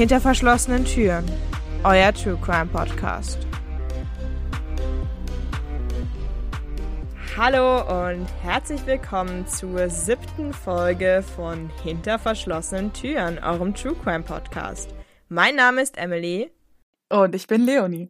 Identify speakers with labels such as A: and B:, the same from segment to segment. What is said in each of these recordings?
A: Hinter verschlossenen Türen. Euer True Crime Podcast. Hallo und herzlich willkommen zur siebten Folge von Hinter verschlossenen Türen, eurem True Crime Podcast. Mein Name ist Emily.
B: Und ich bin Leonie.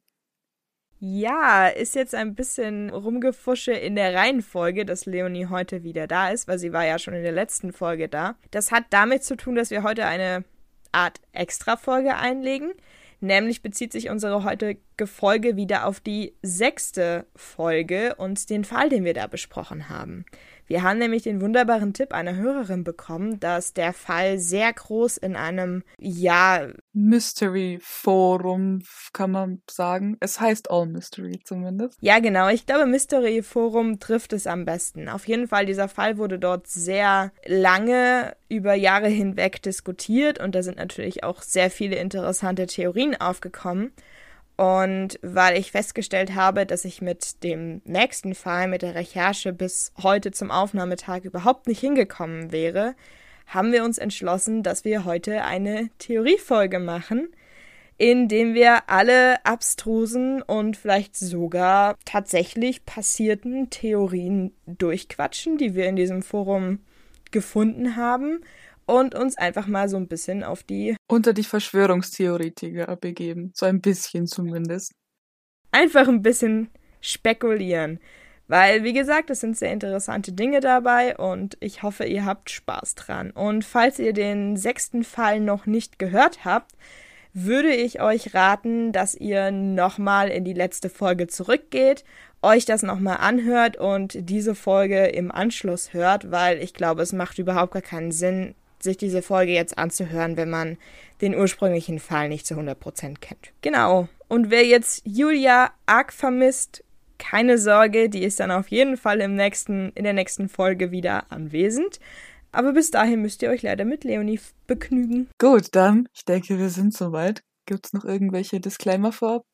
A: Ja, ist jetzt ein bisschen rumgefusche in der Reihenfolge, dass Leonie heute wieder da ist, weil sie war ja schon in der letzten Folge da. Das hat damit zu tun, dass wir heute eine Art Extra-Folge einlegen. Nämlich bezieht sich unsere heutige Folge wieder auf die sechste Folge und den Fall, den wir da besprochen haben. Wir haben nämlich den wunderbaren Tipp einer Hörerin bekommen, dass der Fall sehr groß in einem, ja.
B: Mystery Forum, kann man sagen. Es heißt All Mystery zumindest.
A: Ja, genau. Ich glaube, Mystery Forum trifft es am besten. Auf jeden Fall, dieser Fall wurde dort sehr lange über Jahre hinweg diskutiert und da sind natürlich auch sehr viele interessante Theorien aufgekommen. Und weil ich festgestellt habe, dass ich mit dem nächsten Fall, mit der Recherche bis heute zum Aufnahmetag überhaupt nicht hingekommen wäre, haben wir uns entschlossen, dass wir heute eine Theoriefolge machen, in dem wir alle abstrusen und vielleicht sogar tatsächlich passierten Theorien durchquatschen, die wir in diesem Forum gefunden haben und uns einfach mal so ein bisschen auf die
B: unter die Verschwörungstheoretiker begeben, so ein bisschen zumindest.
A: Einfach ein bisschen spekulieren, weil wie gesagt, es sind sehr interessante Dinge dabei und ich hoffe, ihr habt Spaß dran. Und falls ihr den sechsten Fall noch nicht gehört habt, würde ich euch raten, dass ihr nochmal in die letzte Folge zurückgeht, euch das nochmal anhört und diese Folge im Anschluss hört, weil ich glaube, es macht überhaupt gar keinen Sinn, sich diese Folge jetzt anzuhören, wenn man den ursprünglichen Fall nicht zu 100% kennt. Genau. Und wer jetzt Julia arg vermisst, keine Sorge, die ist dann auf jeden Fall im nächsten, in der nächsten Folge wieder anwesend. Aber bis dahin müsst ihr euch leider mit Leonie begnügen.
B: Gut, dann, ich denke, wir sind soweit. Gibt es noch irgendwelche Disclaimer vorab?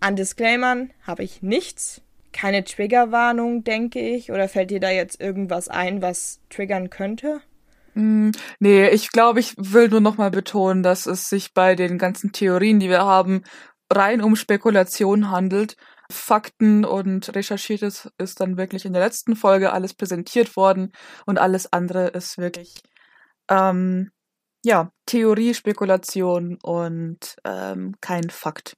A: An Disclaimern habe ich nichts. Keine Triggerwarnung, denke ich. Oder fällt dir da jetzt irgendwas ein, was triggern könnte?
B: Mm, nee, ich glaube, ich will nur nochmal betonen, dass es sich bei den ganzen Theorien, die wir haben, rein um Spekulation handelt. Fakten und Recherchiertes ist dann wirklich in der letzten Folge alles präsentiert worden und alles andere ist wirklich ähm, ja Theorie, Spekulation und ähm, kein Fakt.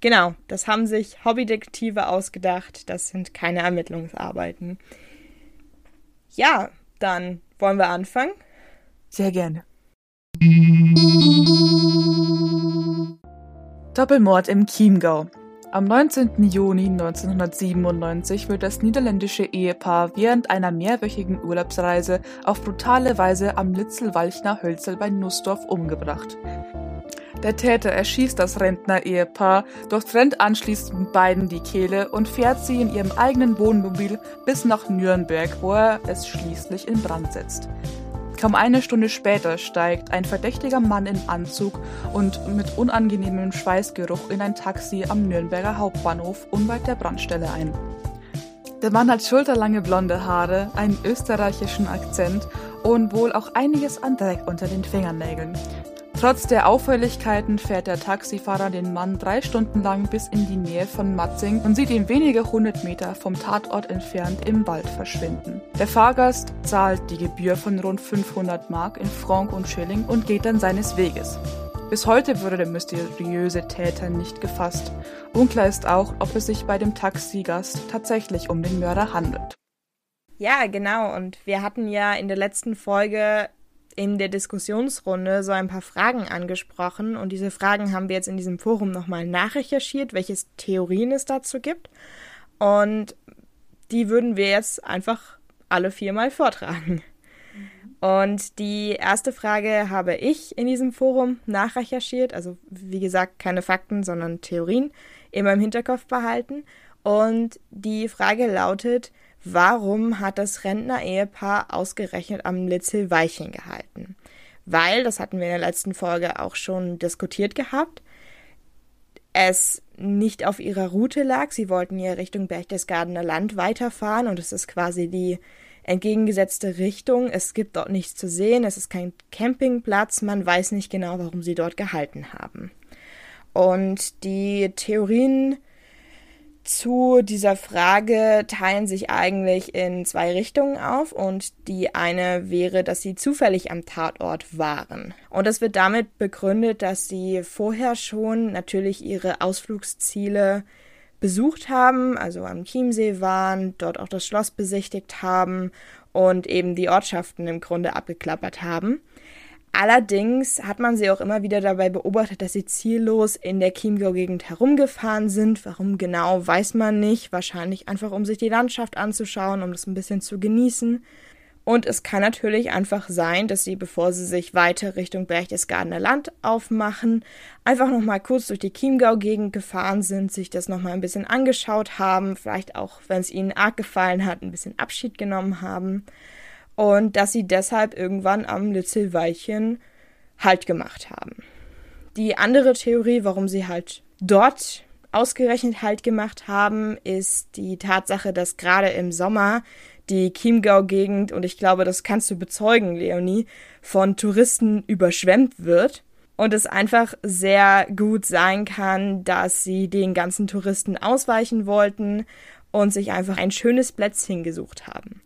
A: Genau, das haben sich Hobbydetektive ausgedacht. Das sind keine Ermittlungsarbeiten. Ja, dann wollen wir anfangen?
B: Sehr gerne. Doppelmord im Chiemgau. Am 19. Juni 1997 wird das niederländische Ehepaar während einer mehrwöchigen Urlaubsreise auf brutale Weise am Litzelwalchner Hölzel bei Nussdorf umgebracht. Der Täter erschießt das Rentner-Ehepaar, durchtrennt anschließend beiden die Kehle und fährt sie in ihrem eigenen Wohnmobil bis nach Nürnberg, wo er es schließlich in Brand setzt. Kaum eine Stunde später steigt ein verdächtiger Mann in Anzug und mit unangenehmem Schweißgeruch in ein Taxi am Nürnberger Hauptbahnhof unweit der Brandstelle ein. Der Mann hat schulterlange blonde Haare, einen österreichischen Akzent und wohl auch einiges an Dreck unter den Fingernägeln. Trotz der Auffälligkeiten fährt der Taxifahrer den Mann drei Stunden lang bis in die Nähe von Matzing und sieht ihn wenige hundert Meter vom Tatort entfernt im Wald verschwinden. Der Fahrgast zahlt die Gebühr von rund 500 Mark in Franc und Schilling und geht dann seines Weges. Bis heute wurde der mysteriöse Täter nicht gefasst. Unklar ist auch, ob es sich bei dem Taxigast tatsächlich um den Mörder handelt.
A: Ja, genau. Und wir hatten ja in der letzten Folge in der Diskussionsrunde so ein paar Fragen angesprochen und diese Fragen haben wir jetzt in diesem Forum nochmal nachrecherchiert, welche Theorien es dazu gibt. Und die würden wir jetzt einfach alle viermal vortragen. Und die erste Frage habe ich in diesem Forum nachrecherchiert, also wie gesagt keine Fakten, sondern Theorien immer im Hinterkopf behalten. Und die Frage lautet, warum hat das Rentner-Ehepaar ausgerechnet am Litzel Weichen gehalten? Weil, das hatten wir in der letzten Folge auch schon diskutiert gehabt, es nicht auf ihrer Route lag. Sie wollten ja Richtung Berchtesgadener Land weiterfahren und es ist quasi die entgegengesetzte Richtung. Es gibt dort nichts zu sehen, es ist kein Campingplatz, man weiß nicht genau, warum sie dort gehalten haben. Und die Theorien zu dieser Frage teilen sich eigentlich in zwei Richtungen auf und die eine wäre, dass sie zufällig am Tatort waren. Und das wird damit begründet, dass sie vorher schon natürlich ihre Ausflugsziele besucht haben, also am Chiemsee waren, dort auch das Schloss besichtigt haben und eben die Ortschaften im Grunde abgeklappert haben. Allerdings hat man sie auch immer wieder dabei beobachtet, dass sie ziellos in der Chiemgau-Gegend herumgefahren sind. Warum genau, weiß man nicht. Wahrscheinlich einfach, um sich die Landschaft anzuschauen, um das ein bisschen zu genießen. Und es kann natürlich einfach sein, dass sie, bevor sie sich weiter Richtung Berchtesgadener Land aufmachen, einfach nochmal kurz durch die Chiemgau-Gegend gefahren sind, sich das nochmal ein bisschen angeschaut haben, vielleicht auch, wenn es ihnen arg gefallen hat, ein bisschen Abschied genommen haben. Und dass sie deshalb irgendwann am Litzelweilchen Halt gemacht haben. Die andere Theorie, warum sie halt dort ausgerechnet Halt gemacht haben, ist die Tatsache, dass gerade im Sommer die Chiemgau-Gegend, und ich glaube, das kannst du bezeugen, Leonie, von Touristen überschwemmt wird. Und es einfach sehr gut sein kann, dass sie den ganzen Touristen ausweichen wollten und sich einfach ein schönes Plätzchen gesucht haben.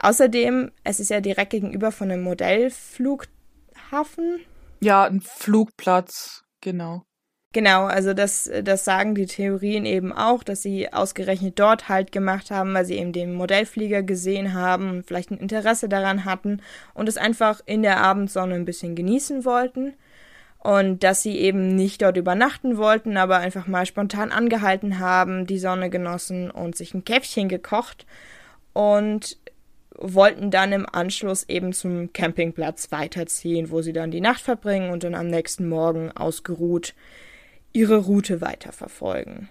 A: Außerdem, es ist ja direkt gegenüber von einem Modellflughafen.
B: Ja, ein Flugplatz, genau.
A: Genau, also das, das sagen die Theorien eben auch, dass sie ausgerechnet dort halt gemacht haben, weil sie eben den Modellflieger gesehen haben und vielleicht ein Interesse daran hatten und es einfach in der Abendsonne ein bisschen genießen wollten. Und dass sie eben nicht dort übernachten wollten, aber einfach mal spontan angehalten haben, die Sonne genossen und sich ein Käffchen gekocht und wollten dann im Anschluss eben zum Campingplatz weiterziehen, wo sie dann die Nacht verbringen und dann am nächsten Morgen ausgeruht ihre Route weiterverfolgen.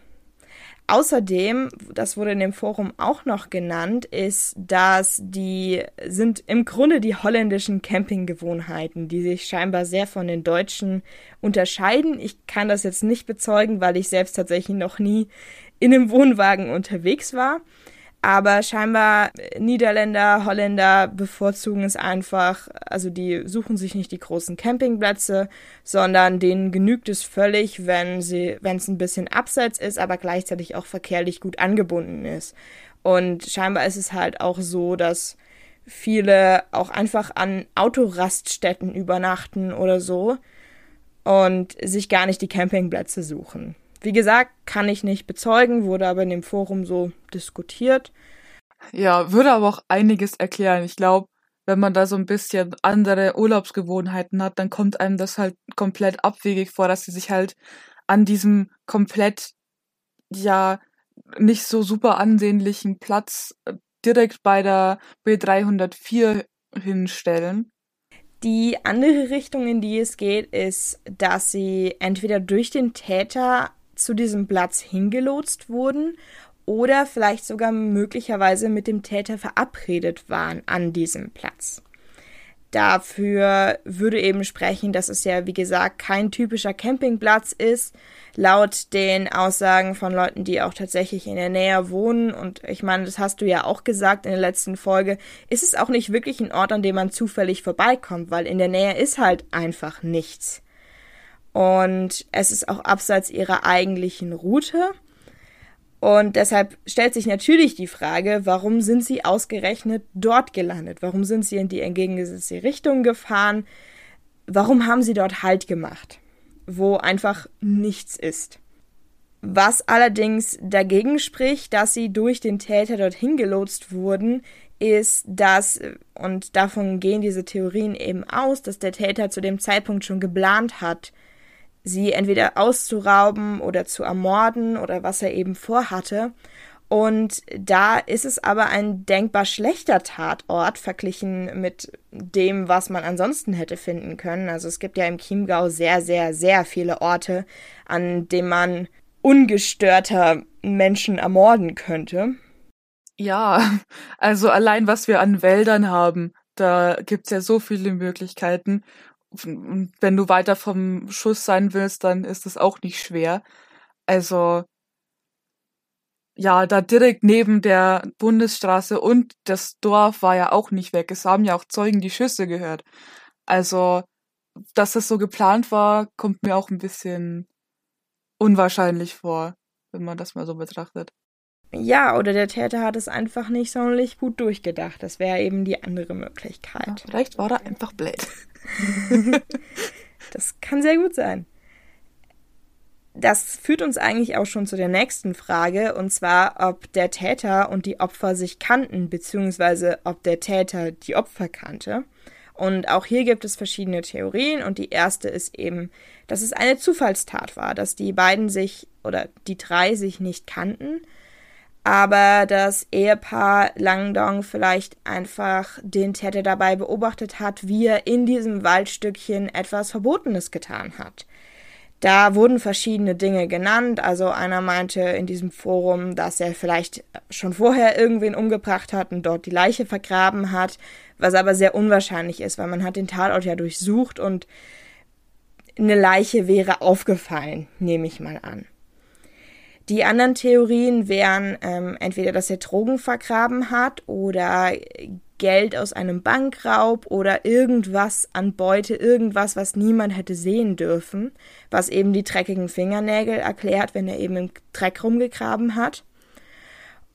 A: Außerdem, das wurde in dem Forum auch noch genannt, ist, dass die sind im Grunde die holländischen Campinggewohnheiten, die sich scheinbar sehr von den deutschen unterscheiden. Ich kann das jetzt nicht bezeugen, weil ich selbst tatsächlich noch nie in einem Wohnwagen unterwegs war. Aber scheinbar äh, Niederländer, Holländer bevorzugen es einfach, also die suchen sich nicht die großen Campingplätze, sondern denen genügt es völlig, wenn sie, wenn es ein bisschen abseits ist, aber gleichzeitig auch verkehrlich gut angebunden ist. Und scheinbar ist es halt auch so, dass viele auch einfach an Autoraststätten übernachten oder so und sich gar nicht die Campingplätze suchen. Wie gesagt, kann ich nicht bezeugen, wurde aber in dem Forum so diskutiert.
B: Ja, würde aber auch einiges erklären. Ich glaube, wenn man da so ein bisschen andere Urlaubsgewohnheiten hat, dann kommt einem das halt komplett abwegig vor, dass sie sich halt an diesem komplett, ja, nicht so super ansehnlichen Platz äh, direkt bei der B304 hinstellen.
A: Die andere Richtung, in die es geht, ist, dass sie entweder durch den Täter zu diesem Platz hingelotst wurden oder vielleicht sogar möglicherweise mit dem Täter verabredet waren an diesem Platz. Dafür würde eben sprechen, dass es ja, wie gesagt, kein typischer Campingplatz ist, laut den Aussagen von Leuten, die auch tatsächlich in der Nähe wohnen. Und ich meine, das hast du ja auch gesagt in der letzten Folge, ist es auch nicht wirklich ein Ort, an dem man zufällig vorbeikommt, weil in der Nähe ist halt einfach nichts. Und es ist auch abseits ihrer eigentlichen Route. Und deshalb stellt sich natürlich die Frage, warum sind sie ausgerechnet dort gelandet? Warum sind sie in die entgegengesetzte Richtung gefahren? Warum haben sie dort Halt gemacht, wo einfach nichts ist? Was allerdings dagegen spricht, dass sie durch den Täter dorthin gelotst wurden, ist, dass, und davon gehen diese Theorien eben aus, dass der Täter zu dem Zeitpunkt schon geplant hat, sie entweder auszurauben oder zu ermorden oder was er eben vorhatte. Und da ist es aber ein denkbar schlechter Tatort verglichen mit dem, was man ansonsten hätte finden können. Also es gibt ja im Chiemgau sehr, sehr, sehr viele Orte, an denen man ungestörter Menschen ermorden könnte.
B: Ja, also allein was wir an Wäldern haben, da gibt's ja so viele Möglichkeiten. Und wenn du weiter vom Schuss sein willst, dann ist es auch nicht schwer. Also ja, da direkt neben der Bundesstraße und das Dorf war ja auch nicht weg. Es haben ja auch Zeugen die Schüsse gehört. Also, dass das so geplant war, kommt mir auch ein bisschen unwahrscheinlich vor, wenn man das mal so betrachtet.
A: Ja, oder der Täter hat es einfach nicht sonderlich gut durchgedacht. Das wäre eben die andere Möglichkeit. Ja,
B: vielleicht war er einfach blöd.
A: das kann sehr gut sein. Das führt uns eigentlich auch schon zu der nächsten Frage, und zwar, ob der Täter und die Opfer sich kannten, beziehungsweise ob der Täter die Opfer kannte. Und auch hier gibt es verschiedene Theorien, und die erste ist eben, dass es eine Zufallstat war, dass die beiden sich oder die drei sich nicht kannten, aber das Ehepaar Langdong vielleicht einfach den Täter dabei beobachtet hat, wie er in diesem Waldstückchen etwas Verbotenes getan hat. Da wurden verschiedene Dinge genannt. Also einer meinte in diesem Forum, dass er vielleicht schon vorher irgendwen umgebracht hat und dort die Leiche vergraben hat, was aber sehr unwahrscheinlich ist, weil man hat den Tatort ja durchsucht und eine Leiche wäre aufgefallen, nehme ich mal an. Die anderen Theorien wären ähm, entweder, dass er Drogen vergraben hat oder Geld aus einem Bankraub oder irgendwas an Beute, irgendwas, was niemand hätte sehen dürfen, was eben die dreckigen Fingernägel erklärt, wenn er eben im Dreck rumgegraben hat.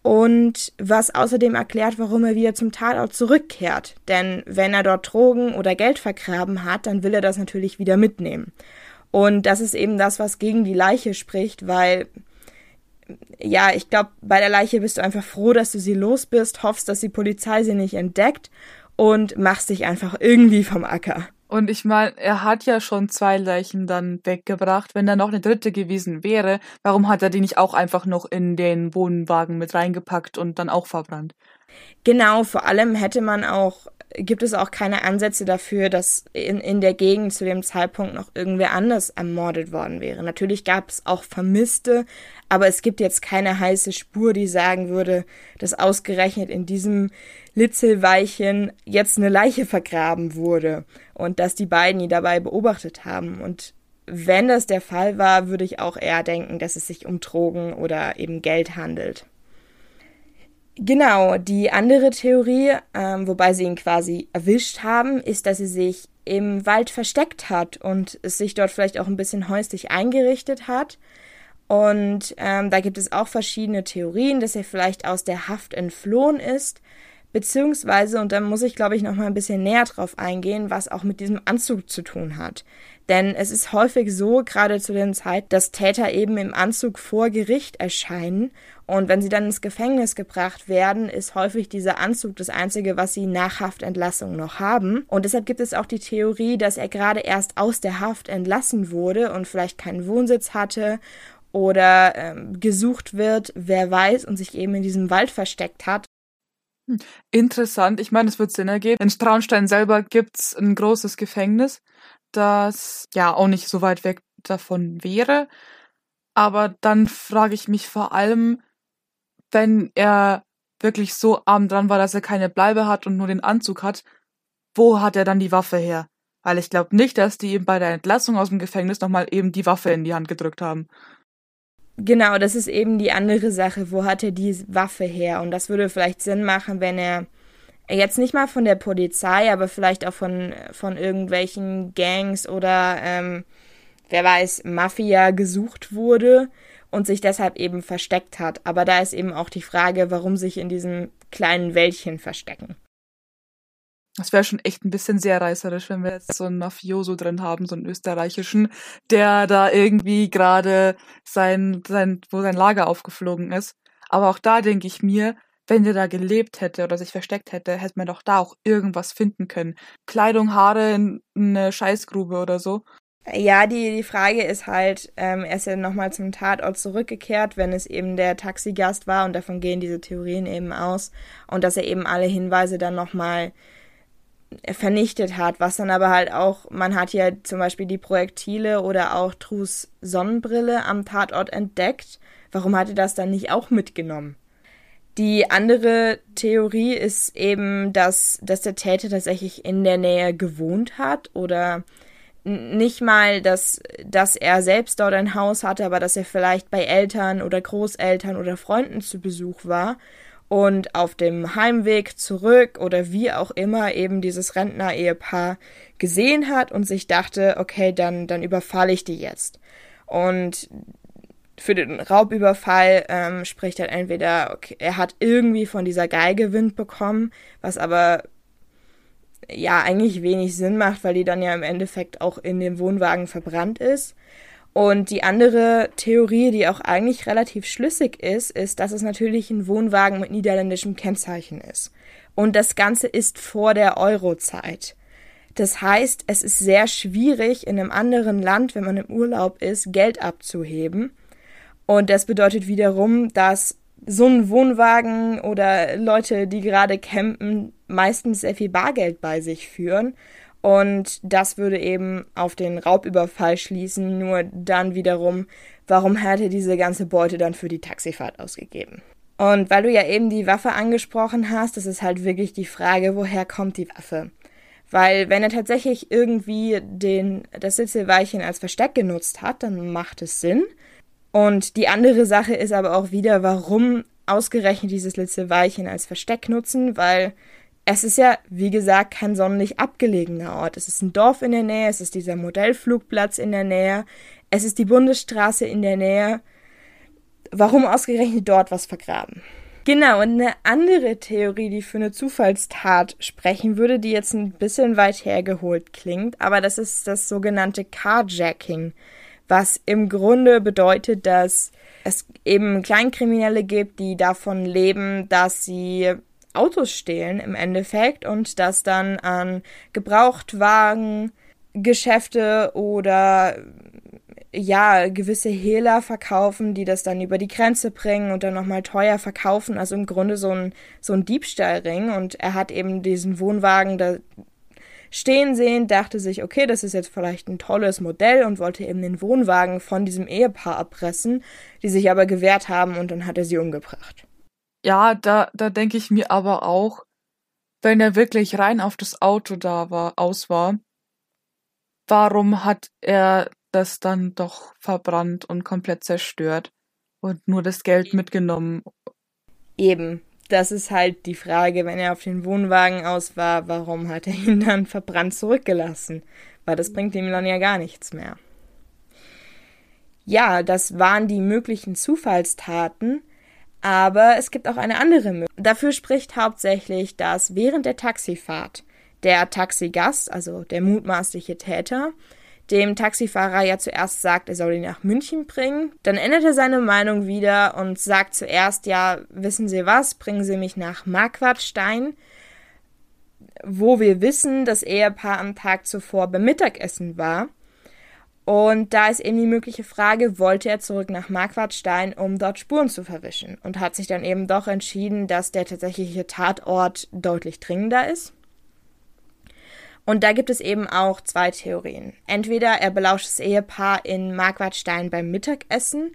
A: Und was außerdem erklärt, warum er wieder zum Tatort zurückkehrt. Denn wenn er dort Drogen oder Geld vergraben hat, dann will er das natürlich wieder mitnehmen. Und das ist eben das, was gegen die Leiche spricht, weil ja, ich glaube, bei der Leiche bist du einfach froh, dass du sie los bist, hoffst, dass die Polizei sie nicht entdeckt und machst dich einfach irgendwie vom Acker.
B: Und ich meine, er hat ja schon zwei Leichen dann weggebracht. Wenn da noch eine dritte gewesen wäre, warum hat er die nicht auch einfach noch in den Wohnwagen mit reingepackt und dann auch verbrannt?
A: Genau, vor allem hätte man auch gibt es auch keine Ansätze dafür, dass in, in der Gegend zu dem Zeitpunkt noch irgendwer anders ermordet worden wäre. Natürlich gab es auch Vermisste, aber es gibt jetzt keine heiße Spur, die sagen würde, dass ausgerechnet in diesem Litzelweilchen jetzt eine Leiche vergraben wurde und dass die beiden ihn dabei beobachtet haben. Und wenn das der Fall war, würde ich auch eher denken, dass es sich um Drogen oder eben Geld handelt. Genau, die andere Theorie, ähm, wobei sie ihn quasi erwischt haben, ist, dass sie sich im Wald versteckt hat und es sich dort vielleicht auch ein bisschen häuslich eingerichtet hat. Und ähm, da gibt es auch verschiedene Theorien, dass er vielleicht aus der Haft entflohen ist, beziehungsweise, und da muss ich glaube ich noch mal ein bisschen näher drauf eingehen, was auch mit diesem Anzug zu tun hat. Denn es ist häufig so, gerade zu den Zeit, dass Täter eben im Anzug vor Gericht erscheinen und wenn sie dann ins Gefängnis gebracht werden, ist häufig dieser Anzug das Einzige, was sie nach Haftentlassung noch haben. Und deshalb gibt es auch die Theorie, dass er gerade erst aus der Haft entlassen wurde und vielleicht keinen Wohnsitz hatte oder ähm, gesucht wird, wer weiß, und sich eben in diesem Wald versteckt hat.
B: Hm, interessant. Ich meine, es wird Sinn ergeben. In Traunstein selber gibt's ein großes Gefängnis, das ja auch nicht so weit weg davon wäre. Aber dann frage ich mich vor allem, wenn er wirklich so arm dran war, dass er keine Bleibe hat und nur den Anzug hat, wo hat er dann die Waffe her? Weil ich glaube nicht, dass die ihm bei der Entlassung aus dem Gefängnis nochmal eben die Waffe in die Hand gedrückt haben.
A: Genau, das ist eben die andere Sache. Wo hat er die Waffe her? Und das würde vielleicht Sinn machen, wenn er jetzt nicht mal von der Polizei, aber vielleicht auch von, von irgendwelchen Gangs oder ähm, wer weiß, Mafia gesucht wurde und sich deshalb eben versteckt hat. Aber da ist eben auch die Frage, warum sich in diesem kleinen Wäldchen verstecken.
B: Das wäre schon echt ein bisschen sehr reißerisch, wenn wir jetzt so einen Mafioso drin haben, so einen österreichischen, der da irgendwie gerade sein, sein, wo sein Lager aufgeflogen ist. Aber auch da denke ich mir, wenn der da gelebt hätte oder sich versteckt hätte, hätte man doch da auch irgendwas finden können. Kleidung, Haare in eine Scheißgrube oder so.
A: Ja, die, die Frage ist halt, ähm, er ist ja nochmal zum Tatort zurückgekehrt, wenn es eben der Taxigast war und davon gehen diese Theorien eben aus und dass er eben alle Hinweise dann nochmal vernichtet hat, was dann aber halt auch, man hat ja zum Beispiel die Projektile oder auch Trus Sonnenbrille am Tatort entdeckt. Warum hat er das dann nicht auch mitgenommen? Die andere Theorie ist eben, dass, dass der Täter tatsächlich in der Nähe gewohnt hat oder nicht mal, dass, dass er selbst dort ein Haus hatte, aber dass er vielleicht bei Eltern oder Großeltern oder Freunden zu Besuch war und auf dem Heimweg zurück oder wie auch immer eben dieses Rentner-Ehepaar gesehen hat und sich dachte, okay, dann, dann überfalle ich die jetzt. Und für den Raubüberfall ähm, spricht er entweder, okay, er hat irgendwie von dieser Geige Wind bekommen, was aber ja eigentlich wenig Sinn macht, weil die dann ja im Endeffekt auch in dem Wohnwagen verbrannt ist. Und die andere Theorie, die auch eigentlich relativ schlüssig ist, ist, dass es natürlich ein Wohnwagen mit niederländischem Kennzeichen ist. Und das Ganze ist vor der Eurozeit. Das heißt, es ist sehr schwierig, in einem anderen Land, wenn man im Urlaub ist, Geld abzuheben. Und das bedeutet wiederum, dass so ein Wohnwagen oder Leute, die gerade campen, meistens sehr viel Bargeld bei sich führen. Und das würde eben auf den Raubüberfall schließen. Nur dann wiederum, warum hat er diese ganze Beute dann für die Taxifahrt ausgegeben? Und weil du ja eben die Waffe angesprochen hast, das ist halt wirklich die Frage, woher kommt die Waffe? Weil wenn er tatsächlich irgendwie den, das Sitzelweilchen als Versteck genutzt hat, dann macht es Sinn. Und die andere Sache ist aber auch wieder, warum ausgerechnet dieses letzte Weilchen als Versteck nutzen, weil es ist ja, wie gesagt, kein sonderlich abgelegener Ort. Es ist ein Dorf in der Nähe, es ist dieser Modellflugplatz in der Nähe, es ist die Bundesstraße in der Nähe. Warum ausgerechnet dort was vergraben? Genau, und eine andere Theorie, die für eine Zufallstat sprechen würde, die jetzt ein bisschen weit hergeholt klingt, aber das ist das sogenannte Carjacking was im Grunde bedeutet, dass es eben Kleinkriminelle gibt, die davon leben, dass sie Autos stehlen im Endeffekt und das dann an Gebrauchtwagen, Geschäfte oder ja, gewisse Hehler verkaufen, die das dann über die Grenze bringen und dann nochmal teuer verkaufen. Also im Grunde so ein, so ein Diebstahlring. Und er hat eben diesen Wohnwagen, da stehen sehen, dachte sich, okay, das ist jetzt vielleicht ein tolles Modell und wollte eben den Wohnwagen von diesem Ehepaar abpressen, die sich aber gewehrt haben und dann hat er sie umgebracht.
B: Ja, da, da denke ich mir aber auch, wenn er wirklich rein auf das Auto da war, aus war, warum hat er das dann doch verbrannt und komplett zerstört und nur das Geld mitgenommen?
A: Eben, das ist halt die Frage, wenn er auf den Wohnwagen aus war, warum hat er ihn dann verbrannt zurückgelassen? Weil das bringt ihm dann ja gar nichts mehr. Ja, das waren die möglichen Zufallstaten, aber es gibt auch eine andere Möglichkeit. Dafür spricht hauptsächlich, dass während der Taxifahrt der Taxigast, also der mutmaßliche Täter, dem Taxifahrer ja zuerst sagt, er soll ihn nach München bringen. Dann ändert er seine Meinung wieder und sagt zuerst, ja, wissen Sie was, bringen Sie mich nach Marquardstein, wo wir wissen, das Ehepaar am Tag zuvor beim Mittagessen war. Und da ist eben die mögliche Frage, wollte er zurück nach Marquardstein, um dort Spuren zu verwischen? Und hat sich dann eben doch entschieden, dass der tatsächliche Tatort deutlich dringender ist. Und da gibt es eben auch zwei Theorien. Entweder er belauscht das Ehepaar in Marquardstein beim Mittagessen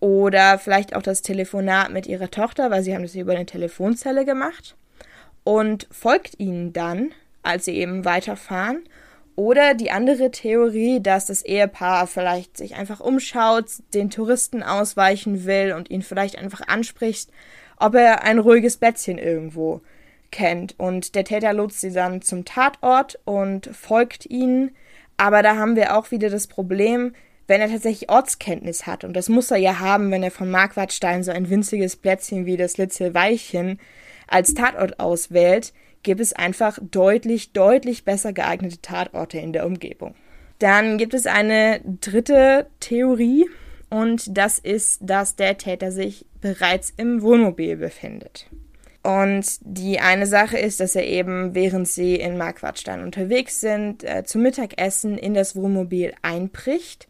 A: oder vielleicht auch das Telefonat mit ihrer Tochter, weil sie haben das über eine Telefonzelle gemacht und folgt ihnen dann, als sie eben weiterfahren. Oder die andere Theorie, dass das Ehepaar vielleicht sich einfach umschaut, den Touristen ausweichen will und ihn vielleicht einfach anspricht, ob er ein ruhiges Bettchen irgendwo kennt. Und der Täter lotst sie dann zum Tatort und folgt ihnen. Aber da haben wir auch wieder das Problem, wenn er tatsächlich Ortskenntnis hat. Und das muss er ja haben, wenn er von Marquardstein so ein winziges Plätzchen wie das Litzelweilchen als Tatort auswählt, gibt es einfach deutlich, deutlich besser geeignete Tatorte in der Umgebung. Dann gibt es eine dritte Theorie und das ist, dass der Täter sich bereits im Wohnmobil befindet. Und die eine Sache ist, dass er eben, während sie in Marquardstein unterwegs sind, äh, zum Mittagessen in das Wohnmobil einbricht.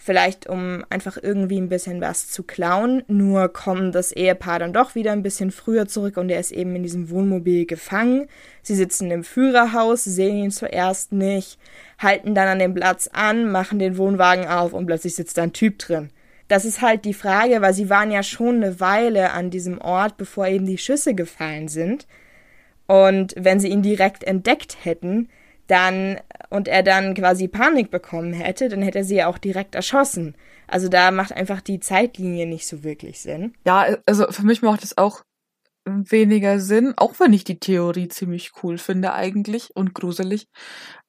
A: Vielleicht um einfach irgendwie ein bisschen was zu klauen. Nur kommt das Ehepaar dann doch wieder ein bisschen früher zurück und er ist eben in diesem Wohnmobil gefangen. Sie sitzen im Führerhaus, sehen ihn zuerst nicht, halten dann an dem Platz an, machen den Wohnwagen auf und plötzlich sitzt da ein Typ drin. Das ist halt die Frage, weil sie waren ja schon eine Weile an diesem Ort, bevor eben die Schüsse gefallen sind. Und wenn sie ihn direkt entdeckt hätten, dann und er dann quasi Panik bekommen hätte, dann hätte er sie ja auch direkt erschossen. Also da macht einfach die Zeitlinie nicht so wirklich Sinn.
B: Ja, also für mich macht es auch weniger Sinn, auch wenn ich die Theorie ziemlich cool finde eigentlich und gruselig.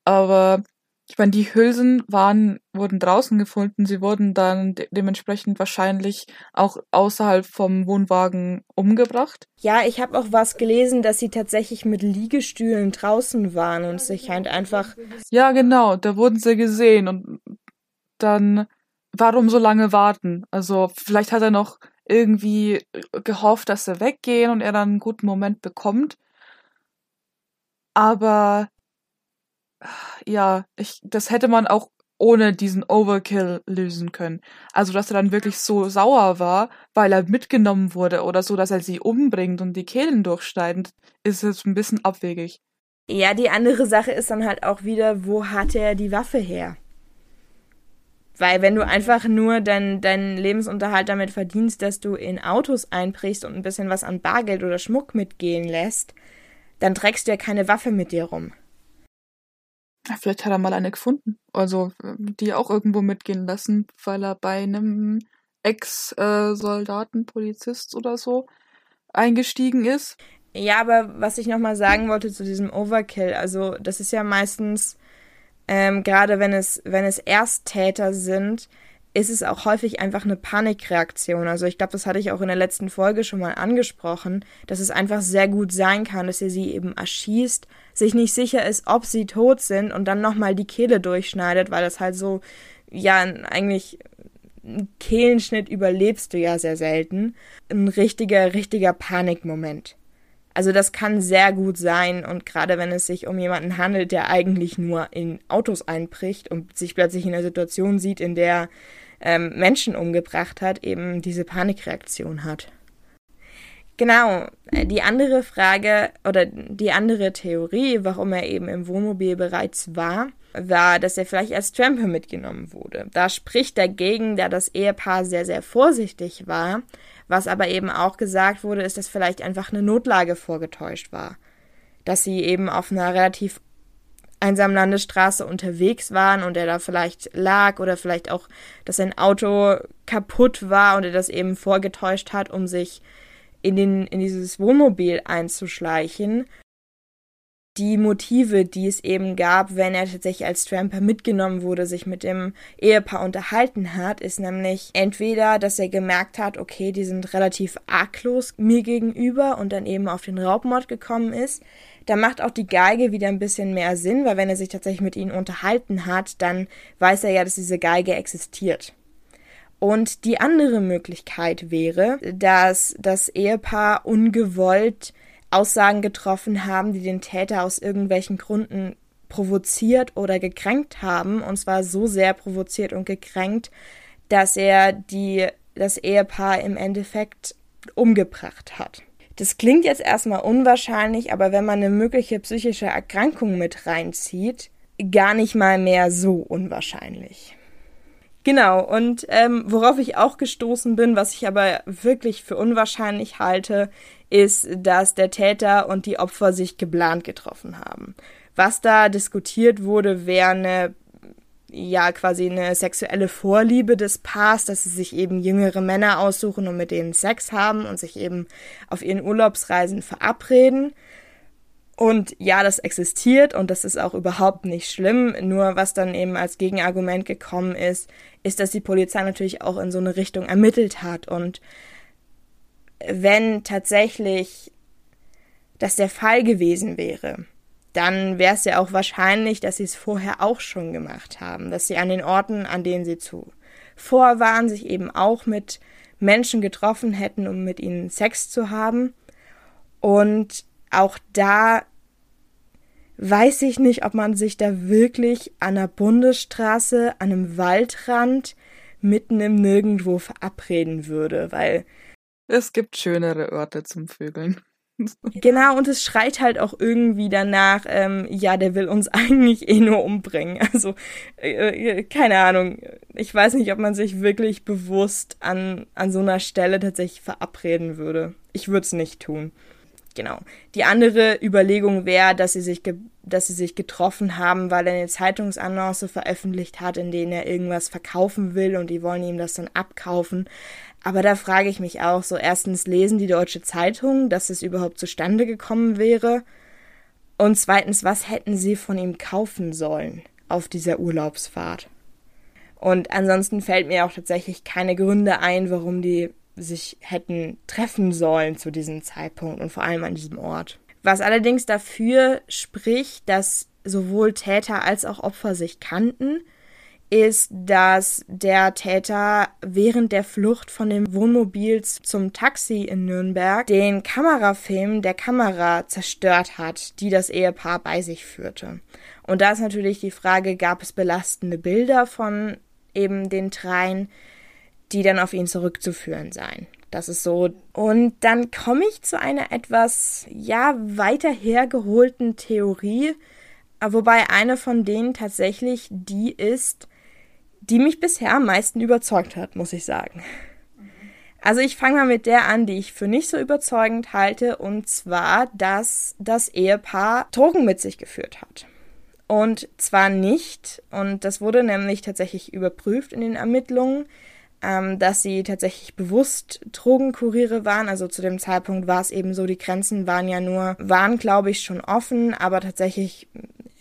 B: Aber ich meine, die Hülsen waren, wurden draußen gefunden, sie wurden dann de dementsprechend wahrscheinlich auch außerhalb vom Wohnwagen umgebracht.
A: Ja, ich habe auch was gelesen, dass sie tatsächlich mit Liegestühlen draußen waren und sich scheint einfach.
B: Ja, genau, da wurden sie gesehen und dann warum so lange warten? Also vielleicht hat er noch irgendwie gehofft, dass sie weggehen und er dann einen guten Moment bekommt. Aber ja, ich, das hätte man auch ohne diesen Overkill lösen können. Also, dass er dann wirklich so sauer war, weil er mitgenommen wurde oder so, dass er sie umbringt und die Kehlen durchschneidend, ist es ein bisschen abwegig.
A: Ja, die andere Sache ist dann halt auch wieder, wo hatte er die Waffe her? Weil wenn du einfach nur deinen dein Lebensunterhalt damit verdienst, dass du in Autos einbrichst und ein bisschen was an Bargeld oder Schmuck mitgehen lässt, dann trägst du ja keine Waffe mit dir rum.
B: Vielleicht hat er mal eine gefunden. Also die auch irgendwo mitgehen lassen, weil er bei einem Ex-Soldaten, Polizist oder so eingestiegen ist.
A: Ja, aber was ich nochmal sagen wollte zu diesem Overkill, also das ist ja meistens ähm, gerade wenn es, wenn es Ersttäter sind, ist es auch häufig einfach eine Panikreaktion. Also ich glaube, das hatte ich auch in der letzten Folge schon mal angesprochen, dass es einfach sehr gut sein kann, dass er sie eben erschießt, sich nicht sicher ist, ob sie tot sind und dann nochmal die Kehle durchschneidet, weil das halt so, ja, eigentlich ein Kehlenschnitt überlebst du ja sehr selten. Ein richtiger, richtiger Panikmoment. Also das kann sehr gut sein und gerade wenn es sich um jemanden handelt, der eigentlich nur in Autos einbricht und sich plötzlich in einer Situation sieht, in der ähm, Menschen umgebracht hat, eben diese Panikreaktion hat. Genau, äh, die andere Frage oder die andere Theorie, warum er eben im Wohnmobil bereits war, war, dass er vielleicht als Tramper mitgenommen wurde. Da spricht dagegen, da das Ehepaar sehr, sehr vorsichtig war, was aber eben auch gesagt wurde, ist, dass vielleicht einfach eine Notlage vorgetäuscht war. Dass sie eben auf einer relativ einsamen Landesstraße unterwegs waren und er da vielleicht lag oder vielleicht auch, dass sein Auto kaputt war und er das eben vorgetäuscht hat, um sich in, den, in dieses Wohnmobil einzuschleichen die Motive, die es eben gab, wenn er tatsächlich als Tramper mitgenommen wurde, sich mit dem Ehepaar unterhalten hat, ist nämlich entweder, dass er gemerkt hat, okay, die sind relativ arglos mir gegenüber und dann eben auf den Raubmord gekommen ist. Da macht auch die Geige wieder ein bisschen mehr Sinn, weil wenn er sich tatsächlich mit ihnen unterhalten hat, dann weiß er ja, dass diese Geige existiert. Und die andere Möglichkeit wäre, dass das Ehepaar ungewollt Aussagen getroffen haben, die den Täter aus irgendwelchen Gründen provoziert oder gekränkt haben, und zwar so sehr provoziert und gekränkt, dass er die, das Ehepaar im Endeffekt umgebracht hat. Das klingt jetzt erstmal unwahrscheinlich, aber wenn man eine mögliche psychische Erkrankung mit reinzieht, gar nicht mal mehr so unwahrscheinlich. Genau, und ähm, worauf ich auch gestoßen bin, was ich aber wirklich für unwahrscheinlich halte, ist, dass der Täter und die Opfer sich geplant getroffen haben. Was da diskutiert wurde, wäre eine ja quasi eine sexuelle Vorliebe des Paars, dass sie sich eben jüngere Männer aussuchen und mit denen Sex haben und sich eben auf ihren Urlaubsreisen verabreden. Und ja, das existiert und das ist auch überhaupt nicht schlimm. Nur was dann eben als Gegenargument gekommen ist, ist, dass die Polizei natürlich auch in so eine Richtung ermittelt hat und wenn tatsächlich das der Fall gewesen wäre, dann wäre es ja auch wahrscheinlich, dass sie es vorher auch schon gemacht haben, dass sie an den Orten, an denen sie zuvor waren, sich eben auch mit Menschen getroffen hätten, um mit ihnen Sex zu haben. Und auch da weiß ich nicht, ob man sich da wirklich an einer Bundesstraße, an einem Waldrand, mitten im Nirgendwo verabreden würde, weil
B: es gibt schönere Orte zum Vögeln.
A: Genau, und es schreit halt auch irgendwie danach, ähm, ja, der will uns eigentlich eh nur umbringen. Also, äh, äh, keine Ahnung. Ich weiß nicht, ob man sich wirklich bewusst an, an so einer Stelle tatsächlich verabreden würde. Ich würde es nicht tun. Genau. Die andere Überlegung wäre, dass sie sich, dass sie sich getroffen haben, weil er eine Zeitungsannonce veröffentlicht hat, in denen er irgendwas verkaufen will und die wollen ihm das dann abkaufen. Aber da frage ich mich auch so, erstens lesen die Deutsche Zeitung, dass es überhaupt zustande gekommen wäre. Und zweitens, was hätten sie von ihm kaufen sollen auf dieser Urlaubsfahrt? Und ansonsten fällt mir auch tatsächlich keine Gründe ein, warum die sich hätten treffen sollen zu diesem Zeitpunkt und vor allem an diesem Ort. Was allerdings dafür spricht, dass sowohl Täter als auch Opfer sich kannten, ist, dass der Täter während der Flucht von dem Wohnmobil zum Taxi in Nürnberg den Kamerafilm der Kamera zerstört hat, die das Ehepaar bei sich führte. Und da ist natürlich die Frage, gab es belastende Bilder von eben den dreien, die dann auf ihn zurückzuführen seien. Das ist so. Und dann komme ich zu einer etwas, ja, weiter hergeholten Theorie, wobei eine von denen tatsächlich die ist, die mich bisher am meisten überzeugt hat, muss ich sagen. Also ich fange mal mit der an, die ich für nicht so überzeugend halte, und zwar, dass das Ehepaar Drogen mit sich geführt hat. Und zwar nicht, und das wurde nämlich tatsächlich überprüft in den Ermittlungen, ähm, dass sie tatsächlich bewusst Drogenkuriere waren. Also zu dem Zeitpunkt war es eben so, die Grenzen waren ja nur, waren glaube ich schon offen, aber tatsächlich,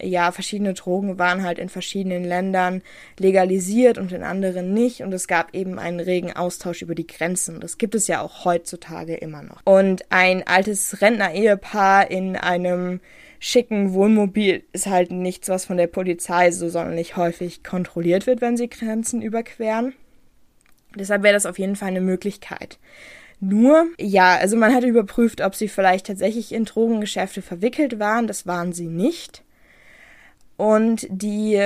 A: ja, verschiedene Drogen waren halt in verschiedenen Ländern legalisiert und in anderen nicht. Und es gab eben einen regen Austausch über die Grenzen. Das gibt es ja auch heutzutage immer noch. Und ein altes Rentner-Ehepaar in einem schicken Wohnmobil ist halt nichts, was von der Polizei so sonderlich häufig kontrolliert wird, wenn sie Grenzen überqueren. Deshalb wäre das auf jeden Fall eine Möglichkeit. Nur, ja, also man hat überprüft, ob sie vielleicht tatsächlich in Drogengeschäfte verwickelt waren. Das waren sie nicht. Und die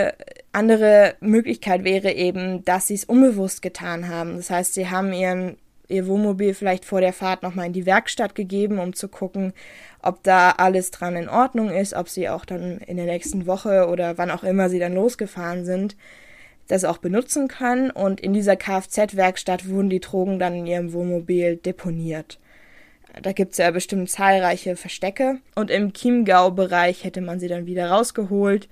A: andere Möglichkeit wäre eben, dass sie es unbewusst getan haben. Das heißt, sie haben ihren, ihr Wohnmobil vielleicht vor der Fahrt nochmal in die Werkstatt gegeben, um zu gucken, ob da alles dran in Ordnung ist, ob sie auch dann in der nächsten Woche oder wann auch immer sie dann losgefahren sind, das auch benutzen können. Und in dieser Kfz-Werkstatt wurden die Drogen dann in ihrem Wohnmobil deponiert. Da gibt es ja bestimmt zahlreiche Verstecke. Und im Chiemgau-Bereich hätte man sie dann wieder rausgeholt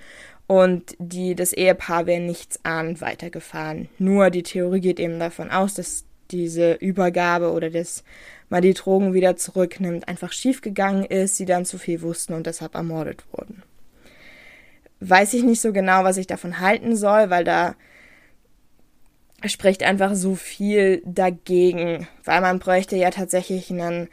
A: und die, das Ehepaar wäre nichts ahnend weitergefahren. Nur die Theorie geht eben davon aus, dass diese Übergabe oder das mal die Drogen wieder zurücknimmt, einfach schiefgegangen ist, sie dann zu viel wussten und deshalb ermordet wurden. Weiß ich nicht so genau, was ich davon halten soll, weil da spricht einfach so viel dagegen, weil man bräuchte ja tatsächlich einen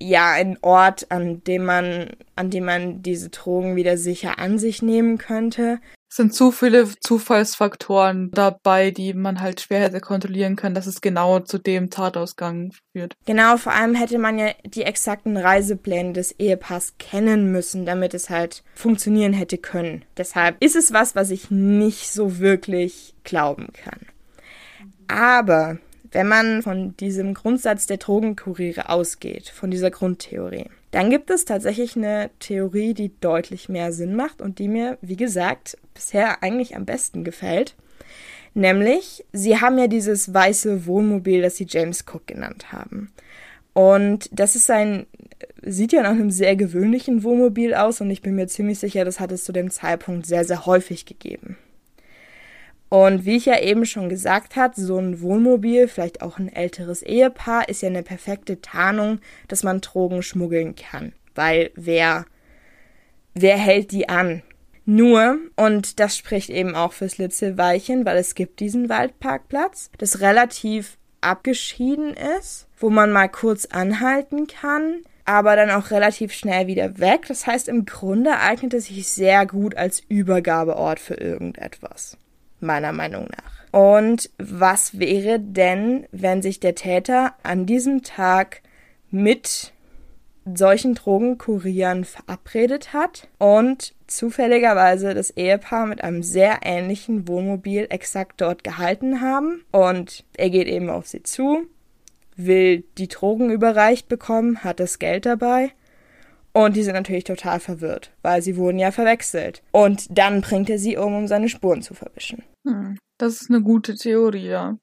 A: ja ein Ort, an dem man, an dem man diese Drogen wieder sicher an sich nehmen könnte.
B: Sind zu viele Zufallsfaktoren dabei, die man halt schwer hätte kontrollieren können, dass es genau zu dem Tatausgang führt.
A: Genau, vor allem hätte man ja die exakten Reisepläne des Ehepaars kennen müssen, damit es halt funktionieren hätte können. Deshalb ist es was, was ich nicht so wirklich glauben kann. Aber wenn man von diesem Grundsatz der Drogenkuriere ausgeht, von dieser Grundtheorie, dann gibt es tatsächlich eine Theorie, die deutlich mehr Sinn macht und die mir, wie gesagt, bisher eigentlich am besten gefällt. Nämlich, sie haben ja dieses weiße Wohnmobil, das sie James Cook genannt haben. Und das ist ein, sieht ja nach einem sehr gewöhnlichen Wohnmobil aus und ich bin mir ziemlich sicher, das hat es zu dem Zeitpunkt sehr, sehr häufig gegeben. Und wie ich ja eben schon gesagt habe, so ein Wohnmobil, vielleicht auch ein älteres Ehepaar, ist ja eine perfekte Tarnung, dass man Drogen schmuggeln kann. Weil wer, wer hält die an? Nur, und das spricht eben auch fürs Litzelweilchen, weil es gibt diesen Waldparkplatz, das relativ abgeschieden ist, wo man mal kurz anhalten kann, aber dann auch relativ schnell wieder weg. Das heißt, im Grunde eignet es sich sehr gut als Übergabeort für irgendetwas meiner Meinung nach. Und was wäre denn, wenn sich der Täter an diesem Tag mit solchen Drogenkurieren verabredet hat und zufälligerweise das Ehepaar mit einem sehr ähnlichen Wohnmobil exakt dort gehalten haben und er geht eben auf sie zu, will die Drogen überreicht bekommen, hat das Geld dabei und die sind natürlich total verwirrt, weil sie wurden ja verwechselt. Und dann bringt er sie um, um seine Spuren zu verwischen.
B: Hm, das ist eine gute Theorie, ja.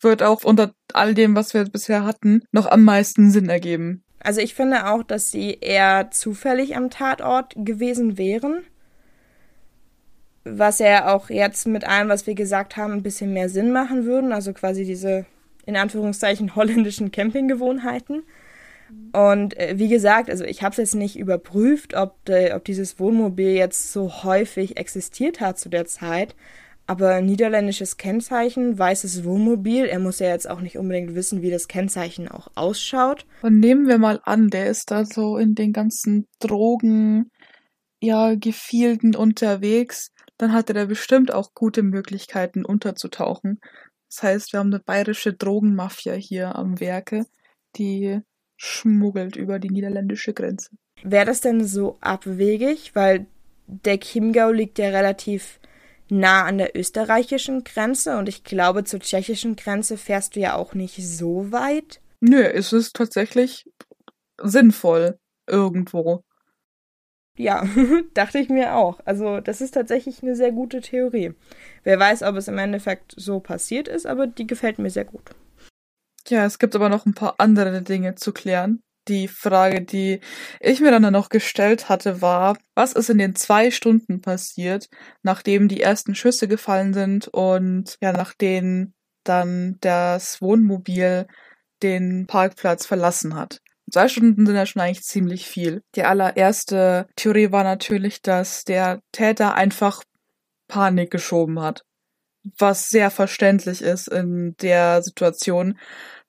B: Wird auch unter all dem, was wir bisher hatten, noch am meisten Sinn ergeben.
A: Also ich finde auch, dass sie eher zufällig am Tatort gewesen wären. Was ja auch jetzt mit allem, was wir gesagt haben, ein bisschen mehr Sinn machen würden. Also quasi diese in Anführungszeichen holländischen Campinggewohnheiten. Und äh, wie gesagt, also ich habe es jetzt nicht überprüft, ob, de, ob dieses Wohnmobil jetzt so häufig existiert hat zu der Zeit. Aber niederländisches Kennzeichen, weißes Wohnmobil, er muss ja jetzt auch nicht unbedingt wissen, wie das Kennzeichen auch ausschaut.
B: Und nehmen wir mal an, der ist da so in den ganzen Drogen, ja, Gefilden unterwegs, dann hatte der bestimmt auch gute Möglichkeiten unterzutauchen. Das heißt, wir haben eine bayerische Drogenmafia hier am Werke, die schmuggelt über die niederländische Grenze.
A: Wäre das denn so abwegig? Weil der Chiemgau liegt ja relativ nah an der österreichischen Grenze und ich glaube, zur tschechischen Grenze fährst du ja auch nicht so weit.
B: Nö, es ist tatsächlich sinnvoll irgendwo.
A: Ja, dachte ich mir auch. Also, das ist tatsächlich eine sehr gute Theorie. Wer weiß, ob es im Endeffekt so passiert ist, aber die gefällt mir sehr gut.
B: Ja, es gibt aber noch ein paar andere Dinge zu klären. Die Frage, die ich mir dann noch gestellt hatte, war, was ist in den zwei Stunden passiert, nachdem die ersten Schüsse gefallen sind und ja, nachdem dann das Wohnmobil den Parkplatz verlassen hat. Zwei Stunden sind ja schon eigentlich ziemlich viel. Die allererste Theorie war natürlich, dass der Täter einfach Panik geschoben hat. Was sehr verständlich ist in der Situation,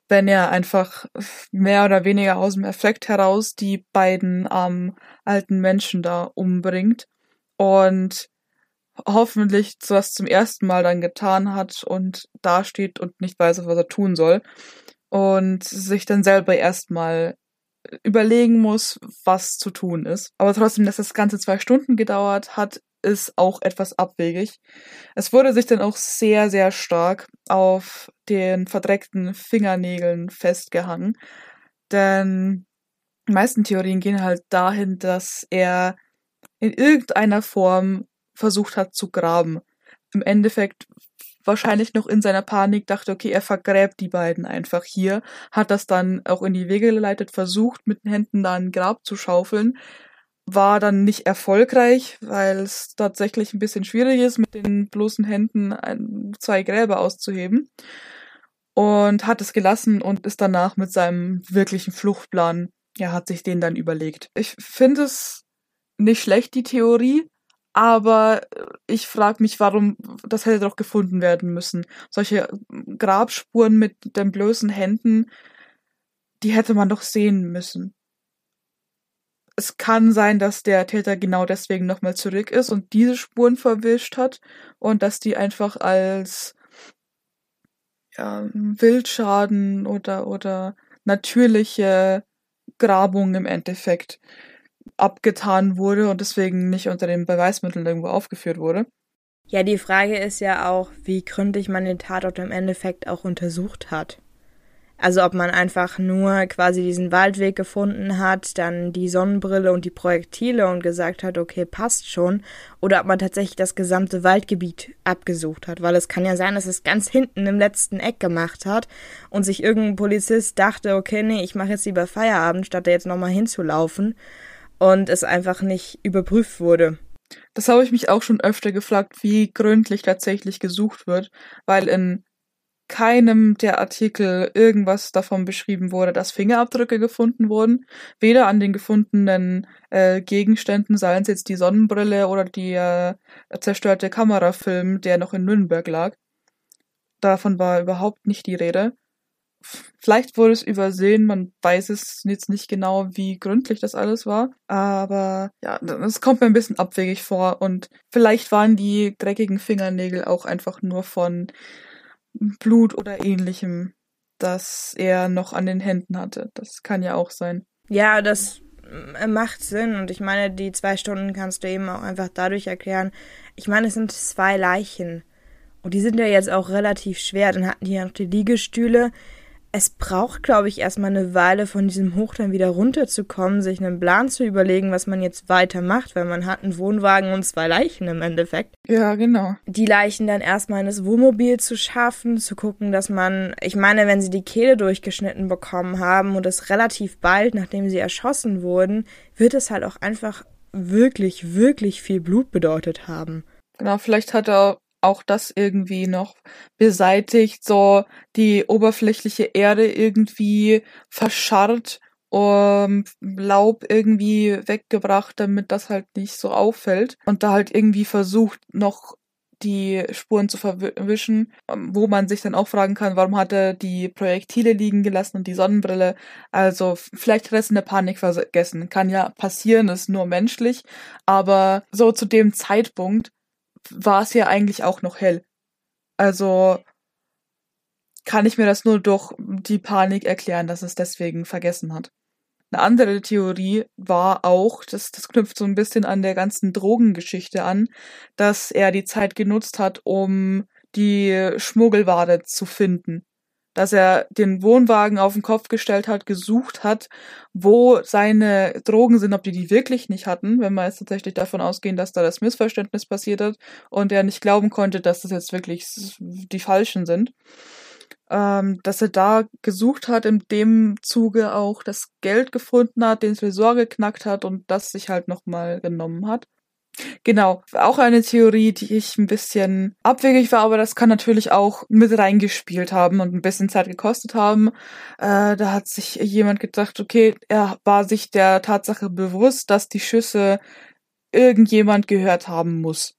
B: wenn er einfach mehr oder weniger aus dem Effekt heraus die beiden ähm, alten Menschen da umbringt und hoffentlich das zum ersten Mal dann getan hat und dasteht und nicht weiß, was er tun soll und sich dann selber erstmal überlegen muss, was zu tun ist. Aber trotzdem, dass das Ganze zwei Stunden gedauert hat, ist auch etwas abwegig. Es wurde sich dann auch sehr, sehr stark auf den verdreckten Fingernägeln festgehangen. Denn die meisten Theorien gehen halt dahin, dass er in irgendeiner Form versucht hat zu graben. Im Endeffekt wahrscheinlich noch in seiner Panik dachte, okay, er vergräbt die beiden einfach hier, hat das dann auch in die Wege geleitet, versucht mit den Händen da ein Grab zu schaufeln, war dann nicht erfolgreich, weil es tatsächlich ein bisschen schwierig ist, mit den bloßen Händen ein, zwei Gräber auszuheben. Und hat es gelassen und ist danach mit seinem wirklichen Fluchtplan, ja, hat sich den dann überlegt. Ich finde es nicht schlecht, die Theorie, aber ich frage mich, warum das hätte doch gefunden werden müssen. Solche Grabspuren mit den bloßen Händen, die hätte man doch sehen müssen es kann sein, dass der Täter genau deswegen nochmal zurück ist und diese Spuren verwischt hat und dass die einfach als ja, Wildschaden oder, oder natürliche Grabung im Endeffekt abgetan wurde und deswegen nicht unter den Beweismitteln irgendwo aufgeführt wurde.
A: Ja, die Frage ist ja auch, wie gründlich man den Tatort im Endeffekt auch untersucht hat. Also ob man einfach nur quasi diesen Waldweg gefunden hat, dann die Sonnenbrille und die Projektile und gesagt hat, okay, passt schon. Oder ob man tatsächlich das gesamte Waldgebiet abgesucht hat. Weil es kann ja sein, dass es ganz hinten im letzten Eck gemacht hat und sich irgendein Polizist dachte, okay, nee, ich mache jetzt lieber Feierabend, statt da jetzt nochmal hinzulaufen. Und es einfach nicht überprüft wurde.
B: Das habe ich mich auch schon öfter gefragt, wie gründlich tatsächlich gesucht wird, weil in keinem der Artikel irgendwas davon beschrieben wurde, dass Fingerabdrücke gefunden wurden. Weder an den gefundenen äh, Gegenständen, seien es jetzt die Sonnenbrille oder die äh, zerstörte Kamerafilm, der noch in Nürnberg lag. Davon war überhaupt nicht die Rede. Vielleicht wurde es übersehen, man weiß es jetzt nicht genau, wie gründlich das alles war. Aber ja, es kommt mir ein bisschen abwegig vor. Und vielleicht waren die dreckigen Fingernägel auch einfach nur von Blut oder ähnlichem, das er noch an den Händen hatte. Das kann ja auch sein.
A: Ja, das äh, macht Sinn und ich meine, die zwei Stunden kannst du eben auch einfach dadurch erklären. Ich meine, es sind zwei Leichen und die sind ja jetzt auch relativ schwer. Dann hatten die ja noch die Liegestühle. Es braucht, glaube ich, erstmal eine Weile von diesem Hoch dann wieder runterzukommen, sich einen Plan zu überlegen, was man jetzt weiter macht, weil man hat einen Wohnwagen und zwei Leichen im Endeffekt.
B: Ja, genau.
A: Die Leichen dann erstmal in das Wohnmobil zu schaffen, zu gucken, dass man, ich meine, wenn sie die Kehle durchgeschnitten bekommen haben und das relativ bald, nachdem sie erschossen wurden, wird es halt auch einfach wirklich, wirklich viel Blut bedeutet haben.
B: Genau, vielleicht hat er auch das irgendwie noch beseitigt, so die oberflächliche Erde irgendwie verscharrt, um, Laub irgendwie weggebracht, damit das halt nicht so auffällt und da halt irgendwie versucht noch die Spuren zu verwischen, ähm, wo man sich dann auch fragen kann, warum hat er die Projektile liegen gelassen und die Sonnenbrille. Also vielleicht hat er es in der Panik vergessen. Kann ja passieren, ist nur menschlich. Aber so zu dem Zeitpunkt war es ja eigentlich auch noch hell. Also kann ich mir das nur durch die Panik erklären, dass es deswegen vergessen hat. Eine andere Theorie war auch, das, das knüpft so ein bisschen an der ganzen Drogengeschichte an, dass er die Zeit genutzt hat, um die Schmuggelware zu finden dass er den Wohnwagen auf den Kopf gestellt hat, gesucht hat, wo seine Drogen sind, ob die die wirklich nicht hatten, wenn wir jetzt tatsächlich davon ausgehen, dass da das Missverständnis passiert hat und er nicht glauben konnte, dass das jetzt wirklich die falschen sind. Ähm, dass er da gesucht hat, in dem Zuge auch das Geld gefunden hat, den Tresor geknackt hat und das sich halt nochmal genommen hat. Genau, auch eine Theorie, die ich ein bisschen abwegig war, aber das kann natürlich auch mit reingespielt haben und ein bisschen Zeit gekostet haben. Äh, da hat sich jemand gedacht, okay, er war sich der Tatsache bewusst, dass die Schüsse irgendjemand gehört haben muss.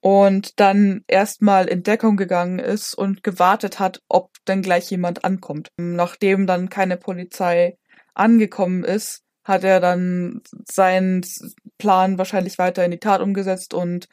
B: Und dann erstmal in Deckung gegangen ist und gewartet hat, ob dann gleich jemand ankommt. Nachdem dann keine Polizei angekommen ist, hat er dann seinen Plan wahrscheinlich weiter in die Tat umgesetzt und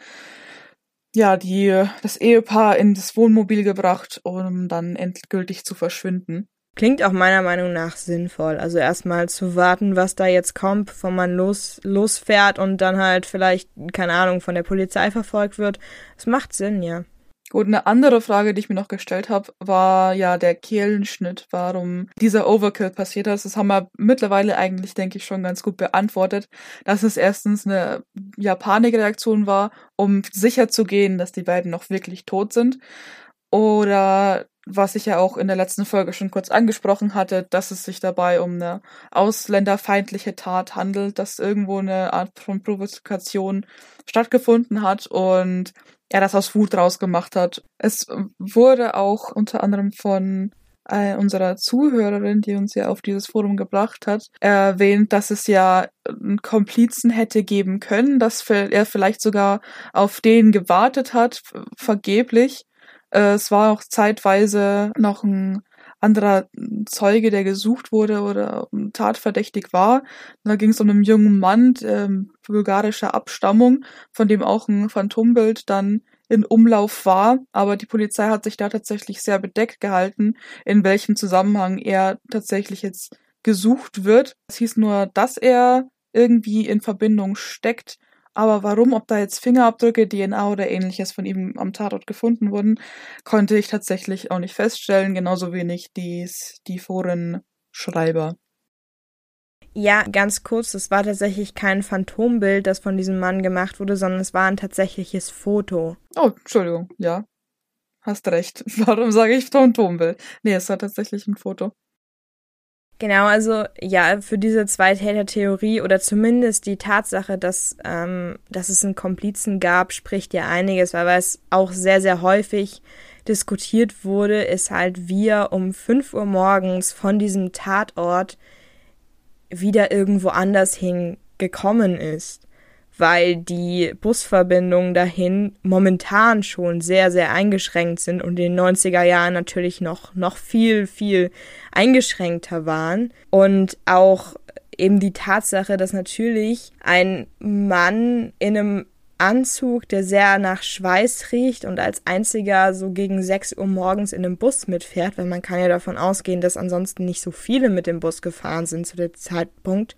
B: ja, die, das Ehepaar in das Wohnmobil gebracht, um dann endgültig zu verschwinden.
A: Klingt auch meiner Meinung nach sinnvoll. Also erstmal zu warten, was da jetzt kommt, bevor man los, losfährt und dann halt vielleicht, keine Ahnung, von der Polizei verfolgt wird. Es macht Sinn, ja.
B: Gut, eine andere Frage, die ich mir noch gestellt habe, war ja der Kehlenschnitt, warum dieser Overkill passiert ist. Das haben wir mittlerweile eigentlich, denke ich, schon ganz gut beantwortet, dass es erstens eine ja, Panikreaktion war, um sicherzugehen, dass die beiden noch wirklich tot sind. Oder was ich ja auch in der letzten Folge schon kurz angesprochen hatte, dass es sich dabei um eine ausländerfeindliche Tat handelt, dass irgendwo eine Art von Provokation stattgefunden hat und er das aus Wut rausgemacht hat. Es wurde auch unter anderem von äh, unserer Zuhörerin, die uns ja auf dieses Forum gebracht hat, erwähnt, dass es ja einen Komplizen hätte geben können, dass er vielleicht sogar auf den gewartet hat, vergeblich. Äh, es war auch zeitweise noch ein anderer Zeuge, der gesucht wurde oder tatverdächtig war. Da ging es um einen jungen Mann ähm, bulgarischer Abstammung, von dem auch ein Phantombild dann in Umlauf war, aber die Polizei hat sich da tatsächlich sehr bedeckt gehalten, in welchem Zusammenhang er tatsächlich jetzt gesucht wird. Es hieß nur, dass er irgendwie in Verbindung steckt aber warum, ob da jetzt Fingerabdrücke, DNA oder ähnliches von ihm am Tatort gefunden wurden, konnte ich tatsächlich auch nicht feststellen, genauso wenig dies, die Forenschreiber.
A: Ja, ganz kurz, es war tatsächlich kein Phantombild, das von diesem Mann gemacht wurde, sondern es war ein tatsächliches Foto.
B: Oh, Entschuldigung, ja. Hast recht. Warum sage ich Phantombild? Nee, es war tatsächlich ein Foto.
A: Genau, also ja, für diese Zwei-Täter-Theorie oder zumindest die Tatsache, dass, ähm, dass es einen Komplizen gab, spricht ja einiges, weil es auch sehr, sehr häufig diskutiert wurde, ist halt, wie er um 5 Uhr morgens von diesem Tatort wieder irgendwo anders hingekommen ist weil die Busverbindungen dahin momentan schon sehr, sehr eingeschränkt sind und in den 90er Jahren natürlich noch, noch viel, viel eingeschränkter waren. Und auch eben die Tatsache, dass natürlich ein Mann in einem Anzug, der sehr nach Schweiß riecht und als einziger so gegen 6 Uhr morgens in einem Bus mitfährt, weil man kann ja davon ausgehen, dass ansonsten nicht so viele mit dem Bus gefahren sind zu dem Zeitpunkt,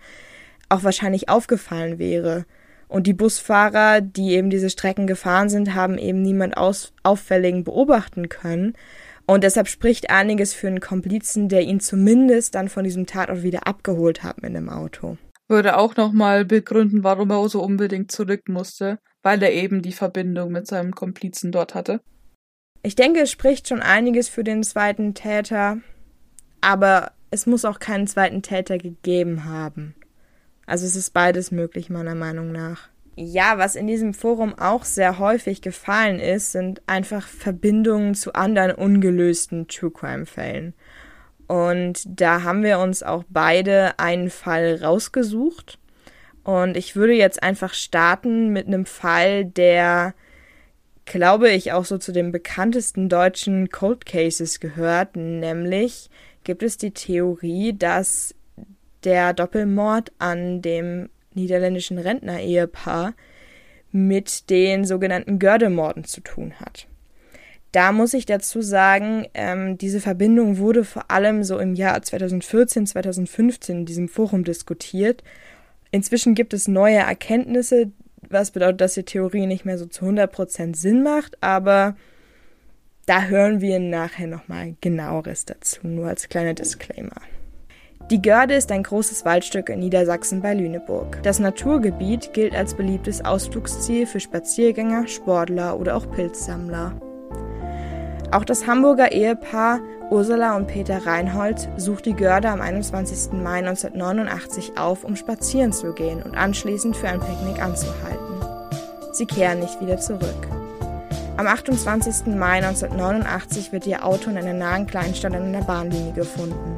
A: auch wahrscheinlich aufgefallen wäre. Und die Busfahrer, die eben diese Strecken gefahren sind, haben eben niemand aus auffälligen beobachten können. Und deshalb spricht einiges für einen Komplizen, der ihn zumindest dann von diesem Tatort wieder abgeholt hat mit einem Auto.
B: Würde auch nochmal begründen, warum er so unbedingt zurück musste, weil er eben die Verbindung mit seinem Komplizen dort hatte.
A: Ich denke, es spricht schon einiges für den zweiten Täter, aber es muss auch keinen zweiten Täter gegeben haben. Also es ist beides möglich, meiner Meinung nach. Ja, was in diesem Forum auch sehr häufig gefallen ist, sind einfach Verbindungen zu anderen ungelösten True Crime-Fällen. Und da haben wir uns auch beide einen Fall rausgesucht. Und ich würde jetzt einfach starten mit einem Fall, der, glaube ich, auch so zu den bekanntesten deutschen Cold Cases gehört. Nämlich gibt es die Theorie, dass der Doppelmord an dem niederländischen Rentner-Ehepaar mit den sogenannten Gördemorden zu tun hat. Da muss ich dazu sagen, ähm, diese Verbindung wurde vor allem so im Jahr 2014, 2015 in diesem Forum diskutiert. Inzwischen gibt es neue Erkenntnisse, was bedeutet, dass die Theorie nicht mehr so zu 100% Sinn macht, aber da hören wir nachher nochmal genaueres dazu, nur als kleiner Disclaimer. Die Görde ist ein großes Waldstück in Niedersachsen bei Lüneburg. Das Naturgebiet gilt als beliebtes Ausflugsziel für Spaziergänger, Sportler oder auch Pilzsammler. Auch das Hamburger Ehepaar Ursula und Peter Reinhold sucht die Görde am 21. Mai 1989 auf, um spazieren zu gehen und anschließend für ein Picknick anzuhalten. Sie kehren nicht wieder zurück. Am 28. Mai 1989 wird ihr Auto in einer nahen Kleinstadt an einer Bahnlinie gefunden.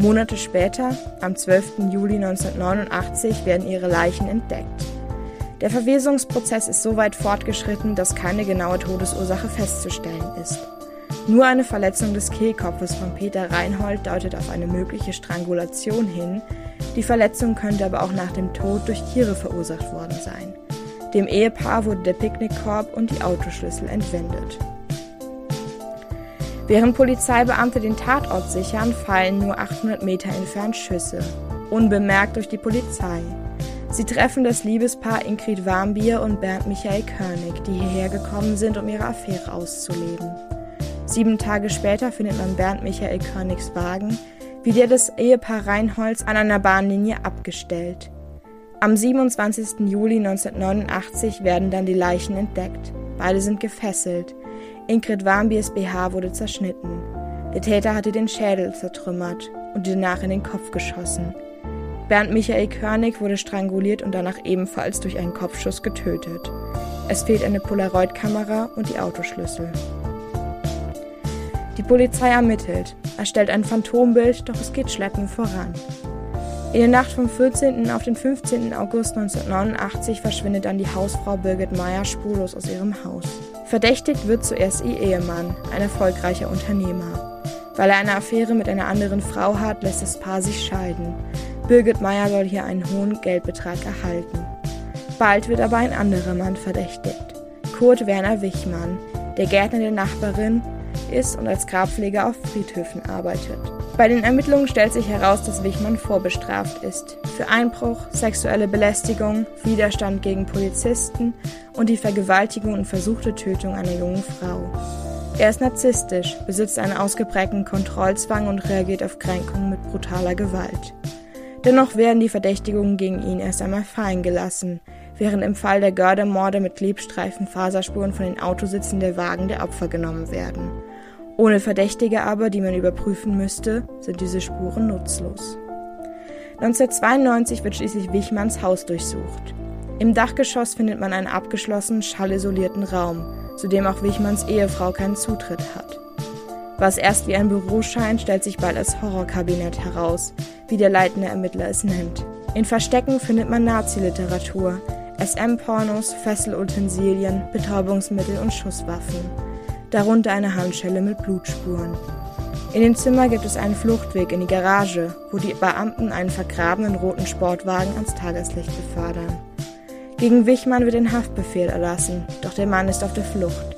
A: Monate später, am 12. Juli 1989, werden ihre Leichen entdeckt. Der Verwesungsprozess ist so weit fortgeschritten, dass keine genaue Todesursache festzustellen ist. Nur eine Verletzung des Kehlkopfes von Peter Reinhold deutet auf eine mögliche Strangulation hin. Die Verletzung könnte aber auch nach dem Tod durch Tiere verursacht worden sein. Dem Ehepaar wurde der Picknickkorb und die Autoschlüssel entwendet. Während Polizeibeamte den Tatort sichern, fallen nur 800 Meter entfernt Schüsse, unbemerkt durch die Polizei. Sie treffen das Liebespaar Ingrid Warmbier und Bernd Michael Körnig, die hierher gekommen sind, um ihre Affäre auszuleben. Sieben Tage später findet man Bernd Michael Körnigs Wagen, wie der des Ehepaar Reinholz an einer Bahnlinie abgestellt. Am 27. Juli 1989 werden dann die Leichen entdeckt. Beide sind gefesselt. Ingrid Warmbiers BH wurde zerschnitten. Der Täter hatte den Schädel zertrümmert und danach in den Kopf geschossen. Bernd Michael Körnig wurde stranguliert und danach ebenfalls durch einen Kopfschuss getötet. Es fehlt eine Polaroid-Kamera und die Autoschlüssel. Die Polizei ermittelt, erstellt ein Phantombild, doch es geht schleppend voran. In der Nacht vom 14. auf den 15. August 1989 verschwindet dann die Hausfrau Birgit Meyer spurlos aus ihrem Haus. Verdächtigt wird zuerst ihr Ehemann, ein erfolgreicher Unternehmer. Weil er eine Affäre mit einer anderen Frau hat, lässt das Paar sich scheiden. Birgit Meyer soll hier einen hohen Geldbetrag erhalten. Bald wird aber ein anderer Mann verdächtigt. Kurt Werner Wichmann, der Gärtner der Nachbarin, ist und als Grabpfleger auf Friedhöfen arbeitet. Bei den Ermittlungen stellt sich heraus, dass Wichmann vorbestraft ist. Für Einbruch, sexuelle Belästigung, Widerstand gegen Polizisten und die Vergewaltigung und versuchte Tötung einer jungen Frau. Er ist narzisstisch, besitzt einen ausgeprägten Kontrollzwang und reagiert auf Kränkungen mit brutaler Gewalt. Dennoch werden die Verdächtigungen gegen ihn erst einmal fallen gelassen, während im Fall der Gördermorde mit Klebstreifen Faserspuren von den Autositzen der Wagen der Opfer genommen werden. Ohne Verdächtige aber, die man überprüfen müsste, sind diese Spuren nutzlos. 1992 wird schließlich Wichmanns Haus durchsucht. Im Dachgeschoss findet man einen abgeschlossenen, schallisolierten Raum, zu dem auch Wichmanns Ehefrau keinen Zutritt hat. Was erst wie ein Büro scheint, stellt sich bald als Horrorkabinett heraus, wie der leitende Ermittler es nennt. In Verstecken findet man Nazi-Literatur, SM-Pornos, Fesselutensilien, Betäubungsmittel und Schusswaffen darunter eine Handschelle mit Blutspuren. In dem Zimmer gibt es einen Fluchtweg in die Garage, wo die Beamten einen vergrabenen roten Sportwagen ans Tageslicht befördern. Gegen Wichmann wird ein Haftbefehl erlassen, doch der Mann ist auf der Flucht.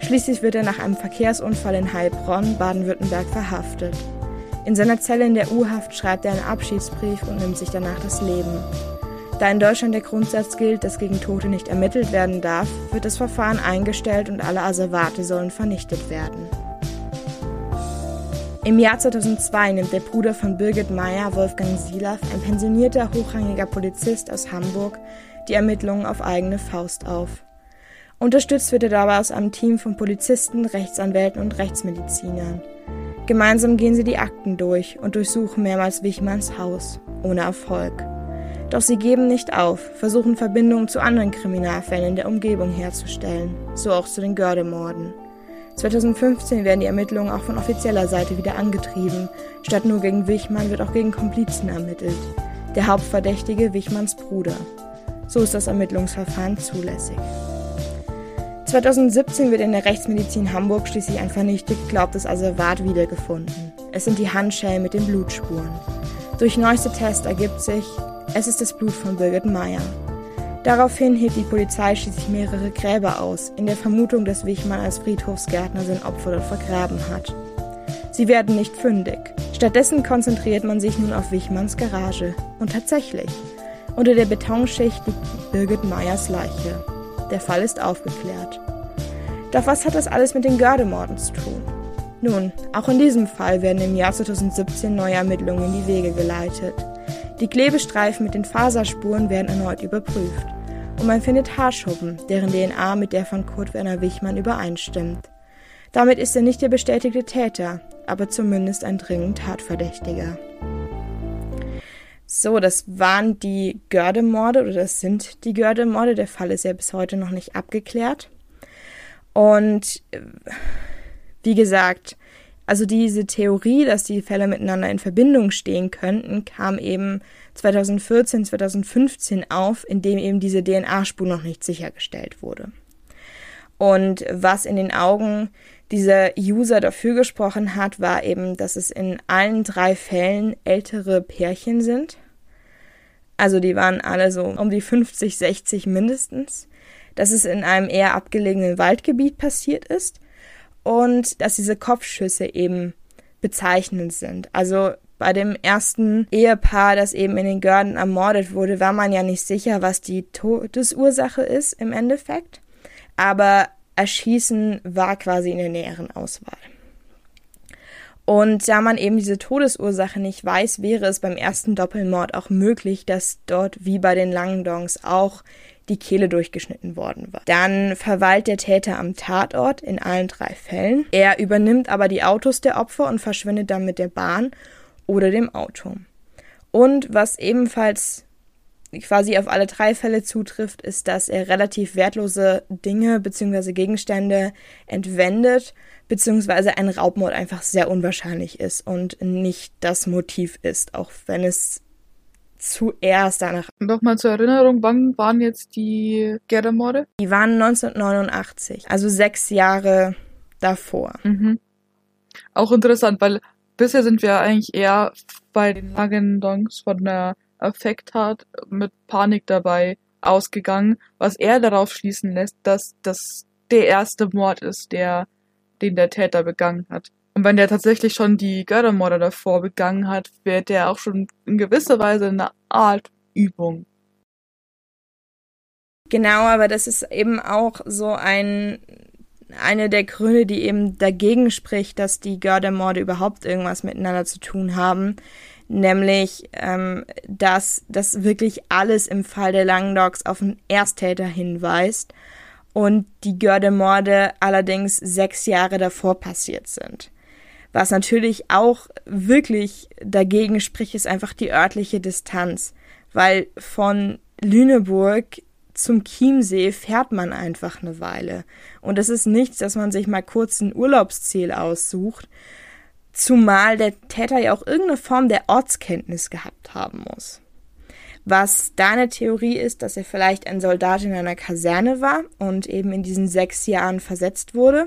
A: Schließlich wird er nach einem Verkehrsunfall in Heilbronn, Baden-Württemberg, verhaftet. In seiner Zelle in der U-Haft schreibt er einen Abschiedsbrief und nimmt sich danach das Leben. Da in Deutschland der Grundsatz gilt, dass gegen Tote nicht ermittelt werden darf, wird das Verfahren eingestellt und alle Asservate sollen vernichtet werden. Im Jahr 2002 nimmt der Bruder von Birgit Meyer, Wolfgang Silaff, ein pensionierter hochrangiger Polizist aus Hamburg, die Ermittlungen auf eigene Faust auf. Unterstützt wird er dabei aus einem Team von Polizisten, Rechtsanwälten und Rechtsmedizinern. Gemeinsam gehen sie die Akten durch und durchsuchen mehrmals Wichmanns Haus, ohne Erfolg. Doch sie geben nicht auf, versuchen Verbindungen zu anderen Kriminalfällen in der Umgebung herzustellen, so auch zu den Gördemorden. 2015 werden die Ermittlungen auch von offizieller Seite wieder angetrieben. Statt nur gegen Wichmann wird auch gegen Komplizen ermittelt. Der Hauptverdächtige Wichmanns Bruder. So ist das Ermittlungsverfahren zulässig. 2017 wird in der Rechtsmedizin Hamburg schließlich ein vernichtet geglaubtes Asservat wiedergefunden. Es sind die Handschellen mit den Blutspuren. Durch neueste Tests ergibt sich, es ist das Blut von Birgit Meyer. Daraufhin hebt die Polizei schließlich mehrere Gräber aus, in der Vermutung, dass Wichmann als Friedhofsgärtner sein Opfer dort vergraben hat. Sie werden nicht fündig. Stattdessen konzentriert man sich nun auf Wichmanns Garage. Und tatsächlich, unter der Betonschicht liegt Birgit Meyers Leiche. Der Fall ist aufgeklärt. Doch was hat das alles mit den Gördemorden zu tun? Nun, auch in diesem Fall werden im Jahr 2017 neue Ermittlungen in die Wege geleitet. Die Klebestreifen mit den Faserspuren werden erneut überprüft und man findet Haarschuppen, deren DNA mit der von Kurt Werner Wichmann übereinstimmt. Damit ist er nicht der bestätigte Täter, aber zumindest ein dringend Tatverdächtiger. So, das waren die Gördemorde oder das sind die Gördemorde. Der Fall ist ja bis heute noch nicht abgeklärt. Und äh, wie gesagt, also diese Theorie, dass die Fälle miteinander in Verbindung stehen könnten, kam eben 2014, 2015 auf, indem eben diese DNA-Spur noch nicht sichergestellt wurde. Und was in den Augen dieser User dafür gesprochen hat, war eben, dass es in allen drei Fällen ältere Pärchen sind. Also die waren alle so um die 50, 60 mindestens. Dass es in einem eher abgelegenen Waldgebiet passiert ist und dass diese Kopfschüsse eben bezeichnend sind. Also bei dem ersten Ehepaar, das eben in den Görden ermordet wurde, war man ja nicht sicher, was die Todesursache ist im Endeffekt. Aber Erschießen war quasi in der näheren Auswahl. Und da man eben diese Todesursache nicht weiß, wäre es beim ersten Doppelmord auch möglich, dass dort wie bei den Langdongs auch die Kehle durchgeschnitten worden war. Dann verweilt der Täter am Tatort in allen drei Fällen. Er übernimmt aber die Autos der Opfer und verschwindet dann mit der Bahn oder dem Auto. Und was ebenfalls quasi auf alle drei Fälle zutrifft, ist, dass er relativ wertlose Dinge bzw. Gegenstände entwendet, beziehungsweise ein Raubmord einfach sehr unwahrscheinlich ist und nicht das Motiv ist, auch wenn es zuerst danach.
B: Nochmal zur Erinnerung, wann waren jetzt die Gerda-Morde?
A: Die waren 1989, also sechs Jahre davor.
B: Mhm. Auch interessant, weil bisher sind wir eigentlich eher bei den langen Dongs von der Affekttat mit Panik dabei ausgegangen, was er darauf schließen lässt, dass das der erste Mord ist, der den der Täter begangen hat. Und wenn der tatsächlich schon die Göttermorde davor begangen hat, wird der auch schon in gewisser Weise eine Art Übung.
A: Genau, aber das ist eben auch so ein eine der Gründe, die eben dagegen spricht, dass die Gördermorde überhaupt irgendwas miteinander zu tun haben, nämlich ähm, dass das wirklich alles im Fall der Langdogs auf einen Ersttäter hinweist und die Gördermorde allerdings sechs Jahre davor passiert sind. Was natürlich auch wirklich dagegen spricht, ist einfach die örtliche Distanz, weil von Lüneburg zum Chiemsee fährt man einfach eine Weile. Und das ist nichts, dass man sich mal kurz ein Urlaubsziel aussucht, zumal der Täter ja auch irgendeine Form der Ortskenntnis gehabt haben muss. Was deine Theorie ist, dass er vielleicht ein Soldat in einer Kaserne war und eben in diesen sechs Jahren versetzt wurde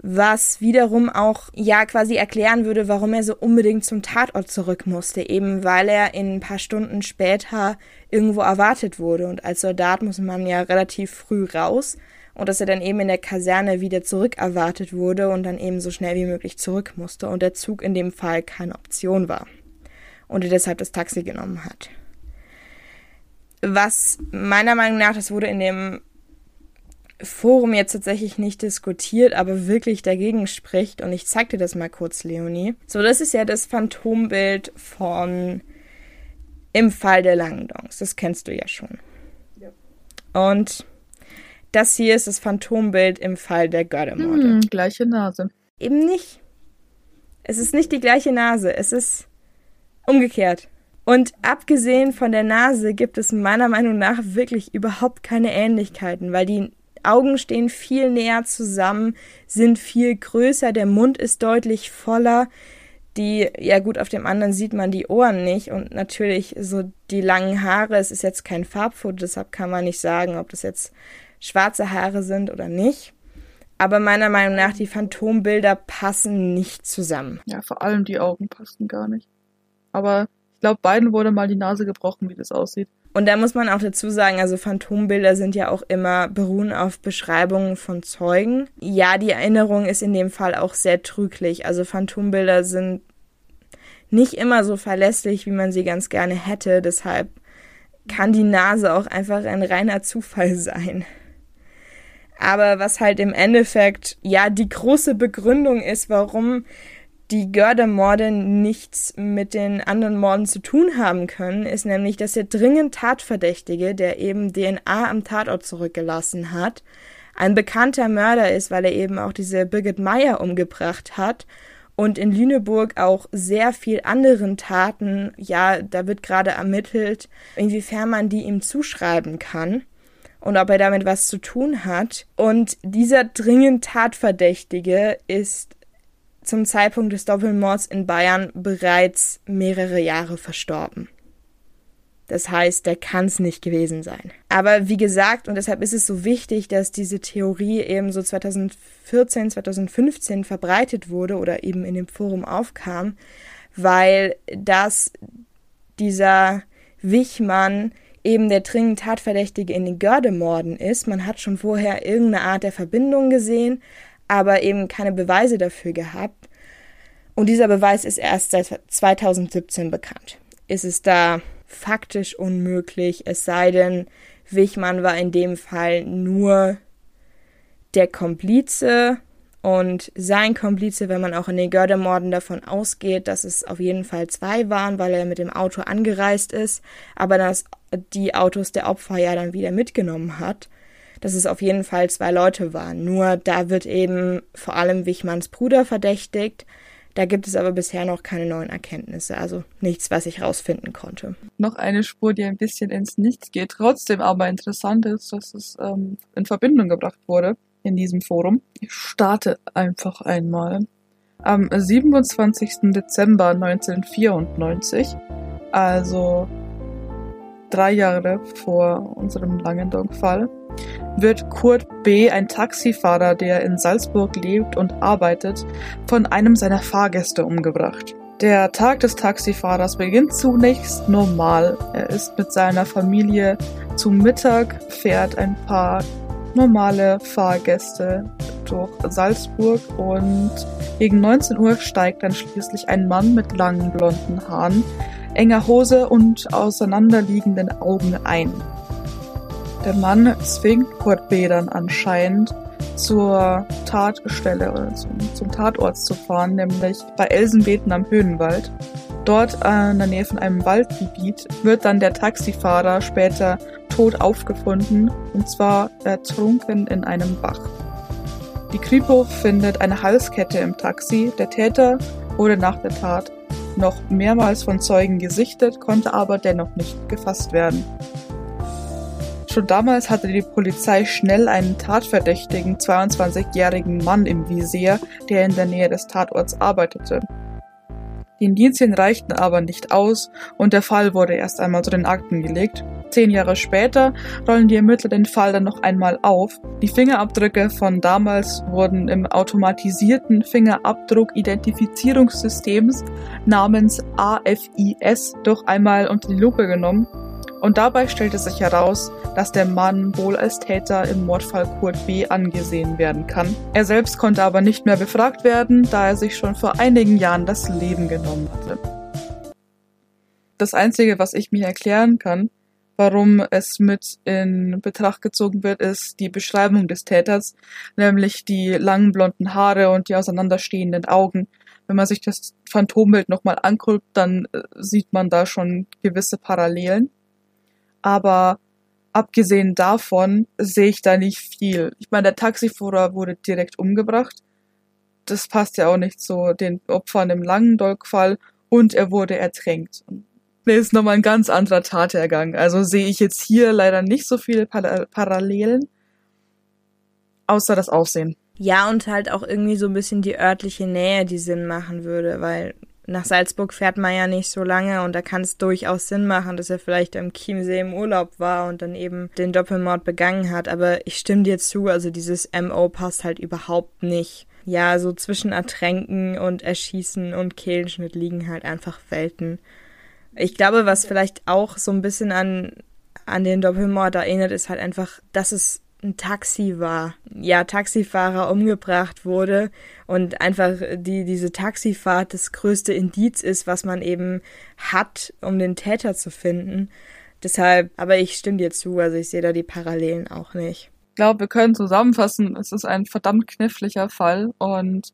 A: was wiederum auch ja quasi erklären würde, warum er so unbedingt zum Tatort zurück musste, eben weil er in ein paar Stunden später irgendwo erwartet wurde. Und als Soldat muss man ja relativ früh raus. Und dass er dann eben in der Kaserne wieder zurück erwartet wurde und dann eben so schnell wie möglich zurück musste und der Zug in dem Fall keine Option war. Und er deshalb das Taxi genommen hat. Was meiner Meinung nach, das wurde in dem Forum jetzt tatsächlich nicht diskutiert, aber wirklich dagegen spricht. Und ich zeig dir das mal kurz, Leonie. So, das ist ja das Phantombild von im Fall der Langdongs. Das kennst du ja schon. Ja. Und das hier ist das Phantombild im Fall der Göttermorde.
B: Hm, gleiche Nase.
A: Eben nicht. Es ist nicht die gleiche Nase. Es ist umgekehrt. Und abgesehen von der Nase gibt es meiner Meinung nach wirklich überhaupt keine Ähnlichkeiten, weil die Augen stehen viel näher zusammen, sind viel größer, der Mund ist deutlich voller. Die, ja gut, auf dem anderen sieht man die Ohren nicht und natürlich so die langen Haare. Es ist jetzt kein Farbfoto, deshalb kann man nicht sagen, ob das jetzt schwarze Haare sind oder nicht. Aber meiner Meinung nach, die Phantombilder passen nicht zusammen.
B: Ja, vor allem die Augen passen gar nicht. Aber ich glaube, beiden wurde mal die Nase gebrochen, wie das aussieht.
A: Und da muss man auch dazu sagen, also Phantombilder sind ja auch immer beruhen auf Beschreibungen von Zeugen. Ja, die Erinnerung ist in dem Fall auch sehr trüglich. Also Phantombilder sind nicht immer so verlässlich, wie man sie ganz gerne hätte. Deshalb kann die Nase auch einfach ein reiner Zufall sein. Aber was halt im Endeffekt ja die große Begründung ist, warum die Görder-Morde nichts mit den anderen Morden zu tun haben können, ist nämlich, dass der dringend Tatverdächtige, der eben DNA am Tatort zurückgelassen hat, ein bekannter Mörder ist, weil er eben auch diese Birgit Meyer umgebracht hat und in Lüneburg auch sehr viel anderen Taten, ja, da wird gerade ermittelt, inwiefern man die ihm zuschreiben kann und ob er damit was zu tun hat. Und dieser dringend Tatverdächtige ist zum Zeitpunkt des Doppelmords in Bayern bereits mehrere Jahre verstorben. Das heißt, der kann es nicht gewesen sein. Aber wie gesagt, und deshalb ist es so wichtig, dass diese Theorie eben so 2014, 2015 verbreitet wurde oder eben in dem Forum aufkam, weil das dieser Wichmann eben der dringend Tatverdächtige in den Gördemorden ist. Man hat schon vorher irgendeine Art der Verbindung gesehen, aber eben keine Beweise dafür gehabt. Und dieser Beweis ist erst seit 2017 bekannt. Ist es da faktisch unmöglich, es sei denn, Wichmann war in dem Fall nur der Komplize und sein Komplize, wenn man auch in den Gördermorden davon ausgeht, dass es auf jeden Fall zwei waren, weil er mit dem Auto angereist ist, aber dass die Autos der Opfer ja dann wieder mitgenommen hat dass es auf jeden Fall zwei Leute waren. Nur da wird eben vor allem Wichmanns Bruder verdächtigt. Da gibt es aber bisher noch keine neuen Erkenntnisse, also nichts, was ich rausfinden konnte.
B: Noch eine Spur, die ein bisschen ins Nichts geht, trotzdem aber interessant ist, dass es ähm, in Verbindung gebracht wurde in diesem Forum. Ich starte einfach einmal. Am 27. Dezember 1994, also drei Jahre vor unserem Langendonk-Fall, wird Kurt B., ein Taxifahrer, der in Salzburg lebt und arbeitet, von einem seiner Fahrgäste umgebracht. Der Tag des Taxifahrers beginnt zunächst normal. Er ist mit seiner Familie zum Mittag, fährt ein paar normale Fahrgäste durch Salzburg und gegen 19 Uhr steigt dann schließlich ein Mann mit langen blonden Haaren, enger Hose und auseinanderliegenden Augen ein. Der Mann zwingt Kurt B. anscheinend zur Tatstelle oder zum, zum Tatort zu fahren, nämlich bei Elsenbeten am Höhenwald. Dort in der Nähe von einem Waldgebiet wird dann der Taxifahrer später tot aufgefunden und zwar ertrunken in einem Bach. Die Kripo findet eine Halskette im Taxi. Der Täter wurde nach der Tat noch mehrmals von Zeugen gesichtet, konnte aber dennoch nicht gefasst werden. Schon damals hatte die Polizei schnell einen tatverdächtigen 22-jährigen Mann im Visier, der in der Nähe des Tatorts arbeitete. Die Indizien reichten aber nicht aus und der Fall wurde erst einmal zu den Akten gelegt. Zehn Jahre später rollen die Ermittler den Fall dann noch einmal auf. Die Fingerabdrücke von damals wurden im automatisierten Fingerabdruck-Identifizierungssystems namens AFIS doch einmal unter die Lupe genommen und dabei stellte sich heraus, dass der Mann wohl als Täter im Mordfall Kurt B. angesehen werden kann. Er selbst konnte aber nicht mehr befragt werden, da er sich schon vor einigen Jahren das Leben genommen hatte. Das Einzige, was ich mir erklären kann, warum es mit in Betracht gezogen wird, ist die Beschreibung des Täters, nämlich die langen blonden Haare und die auseinanderstehenden Augen. Wenn man sich das Phantombild nochmal anguckt, dann äh, sieht man da schon gewisse Parallelen. Aber abgesehen davon sehe ich da nicht viel. Ich meine, der Taxifahrer wurde direkt umgebracht. Das passt ja auch nicht zu den Opfern im Langendolk-Fall. Und er wurde ertränkt. Das ist nochmal ein ganz anderer Tatergang. Also sehe ich jetzt hier leider nicht so viele Parallelen. Außer das Aussehen.
A: Ja, und halt auch irgendwie so ein bisschen die örtliche Nähe, die Sinn machen würde, weil nach Salzburg fährt man ja nicht so lange und da kann es durchaus Sinn machen, dass er vielleicht am Chiemsee im Urlaub war und dann eben den Doppelmord begangen hat. Aber ich stimme dir zu, also dieses MO passt halt überhaupt nicht. Ja, so zwischen Ertränken und Erschießen und Kehlenschnitt liegen halt einfach Welten. Ich glaube, was vielleicht auch so ein bisschen an, an den Doppelmord erinnert, ist halt einfach, dass es ein Taxi war, ja, Taxifahrer umgebracht wurde und einfach die, diese Taxifahrt das größte Indiz ist, was man eben hat, um den Täter zu finden. Deshalb, aber ich stimme dir zu, also ich sehe da die Parallelen auch nicht.
B: Ich glaube, wir können zusammenfassen, es ist ein verdammt kniffliger Fall und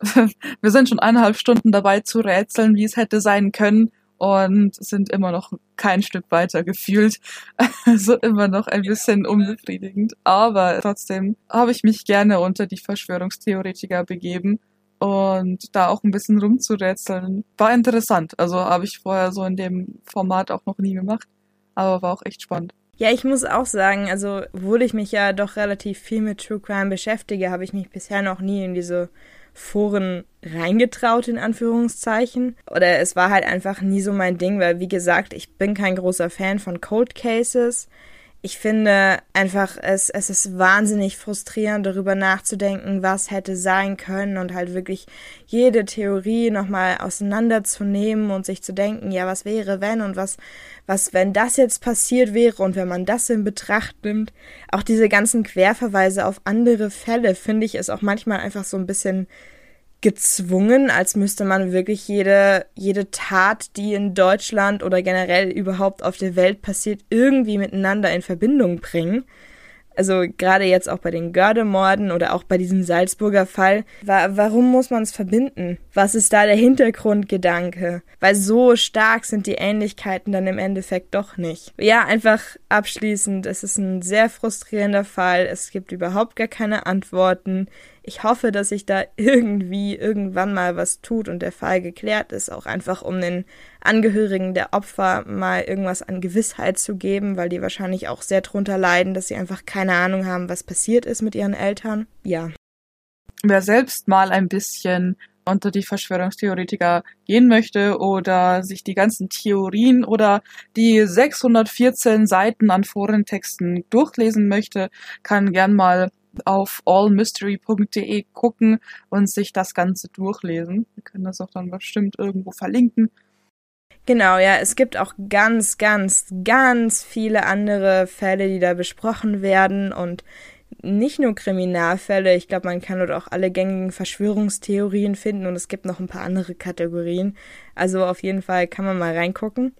B: wir sind schon eineinhalb Stunden dabei zu rätseln, wie es hätte sein können und sind immer noch kein Stück weiter gefühlt. Also immer noch ein bisschen unbefriedigend. Aber trotzdem habe ich mich gerne unter die Verschwörungstheoretiker begeben und da auch ein bisschen rumzurätseln. War interessant. Also habe ich vorher so in dem Format auch noch nie gemacht, aber war auch echt spannend.
A: Ja, ich muss auch sagen, also obwohl ich mich ja doch relativ viel mit True Crime beschäftige, habe ich mich bisher noch nie in diese Foren reingetraut, in Anführungszeichen. Oder es war halt einfach nie so mein Ding, weil, wie gesagt, ich bin kein großer Fan von Cold Cases. Ich finde einfach, es, es ist wahnsinnig frustrierend, darüber nachzudenken, was hätte sein können und halt wirklich jede Theorie nochmal auseinanderzunehmen und sich zu denken, ja, was wäre, wenn und was, was, wenn das jetzt passiert wäre und wenn man das in Betracht nimmt. Auch diese ganzen Querverweise auf andere Fälle finde ich es auch manchmal einfach so ein bisschen gezwungen, als müsste man wirklich jede, jede Tat, die in Deutschland oder generell überhaupt auf der Welt passiert, irgendwie miteinander in Verbindung bringen also gerade jetzt auch bei den Gördemorden oder auch bei diesem Salzburger Fall, wa warum muss man es verbinden? Was ist da der Hintergrundgedanke? Weil so stark sind die Ähnlichkeiten dann im Endeffekt doch nicht. Ja, einfach abschließend, es ist ein sehr frustrierender Fall, es gibt überhaupt gar keine Antworten. Ich hoffe, dass sich da irgendwie irgendwann mal was tut und der Fall geklärt ist, auch einfach um den Angehörigen der Opfer mal irgendwas an Gewissheit zu geben, weil die wahrscheinlich auch sehr drunter leiden, dass sie einfach keine Ahnung haben, was passiert ist mit ihren Eltern. Ja.
B: Wer selbst mal ein bisschen unter die Verschwörungstheoretiker gehen möchte oder sich die ganzen Theorien oder die 614 Seiten an Forentexten durchlesen möchte, kann gern mal auf allmystery.de gucken und sich das Ganze durchlesen. Wir können das auch dann bestimmt irgendwo verlinken.
A: Genau, ja, es gibt auch ganz, ganz, ganz viele andere Fälle, die da besprochen werden und nicht nur Kriminalfälle, ich glaube, man kann dort auch alle gängigen Verschwörungstheorien finden und es gibt noch ein paar andere Kategorien. Also auf jeden Fall kann man mal reingucken.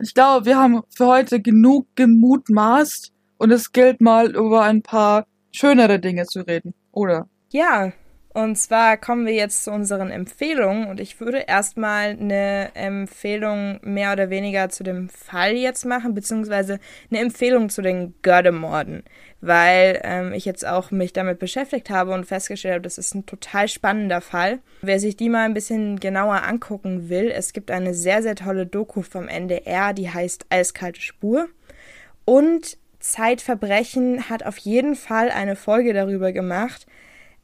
B: Ich glaube, wir haben für heute genug gemutmaßt und es gilt mal über ein paar schönere Dinge zu reden, oder?
A: Ja, und zwar kommen wir jetzt zu unseren Empfehlungen und ich würde erstmal eine Empfehlung mehr oder weniger zu dem Fall jetzt machen, beziehungsweise eine Empfehlung zu den Gördemorden, weil ähm, ich jetzt auch mich damit beschäftigt habe und festgestellt habe, das ist ein total spannender Fall. Wer sich die mal ein bisschen genauer angucken will, es gibt eine sehr, sehr tolle Doku vom NDR, die heißt Eiskalte Spur. Und Zeitverbrechen hat auf jeden Fall eine Folge darüber gemacht,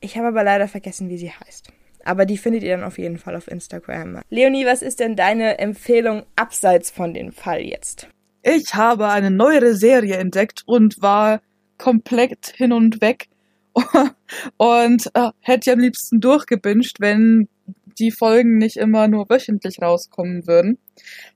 A: ich habe aber leider vergessen, wie sie heißt. Aber die findet ihr dann auf jeden Fall auf Instagram. Leonie, was ist denn deine Empfehlung abseits von dem Fall jetzt?
B: Ich habe eine neuere Serie entdeckt und war komplett hin und weg und äh, hätte am liebsten durchgebinged, wenn die Folgen nicht immer nur wöchentlich rauskommen würden.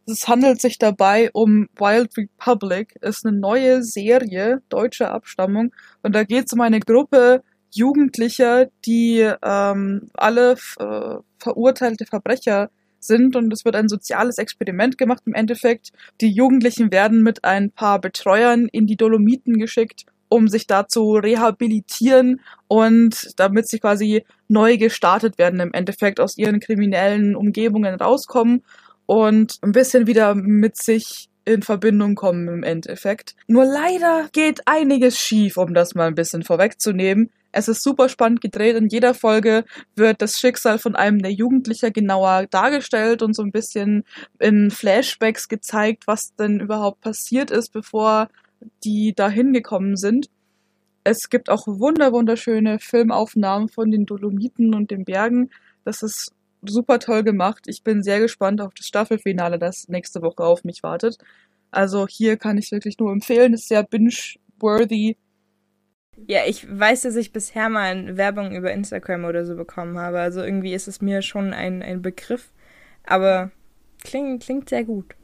B: Es handelt sich dabei um Wild Republic, ist eine neue Serie deutscher Abstammung und da geht es um eine Gruppe Jugendlicher, die ähm, alle äh, verurteilte Verbrecher sind und es wird ein soziales Experiment gemacht im Endeffekt. Die Jugendlichen werden mit ein paar Betreuern in die Dolomiten geschickt, um sich da zu rehabilitieren und damit sie quasi neu gestartet werden im Endeffekt aus ihren kriminellen Umgebungen rauskommen und ein bisschen wieder mit sich in Verbindung kommen im Endeffekt. Nur leider geht einiges schief, um das mal ein bisschen vorwegzunehmen. Es ist super spannend gedreht. In jeder Folge wird das Schicksal von einem der Jugendlichen genauer dargestellt und so ein bisschen in Flashbacks gezeigt, was denn überhaupt passiert ist, bevor die da hingekommen sind. Es gibt auch wunder wunderschöne Filmaufnahmen von den Dolomiten und den Bergen. Das ist super toll gemacht. Ich bin sehr gespannt auf das Staffelfinale, das nächste Woche auf mich wartet. Also hier kann ich wirklich nur empfehlen. Ist sehr binge-worthy
A: ja, ich weiß, dass ich bisher mal Werbung über Instagram oder so bekommen habe. Also irgendwie ist es mir schon ein, ein Begriff. Aber klingt, klingt sehr gut.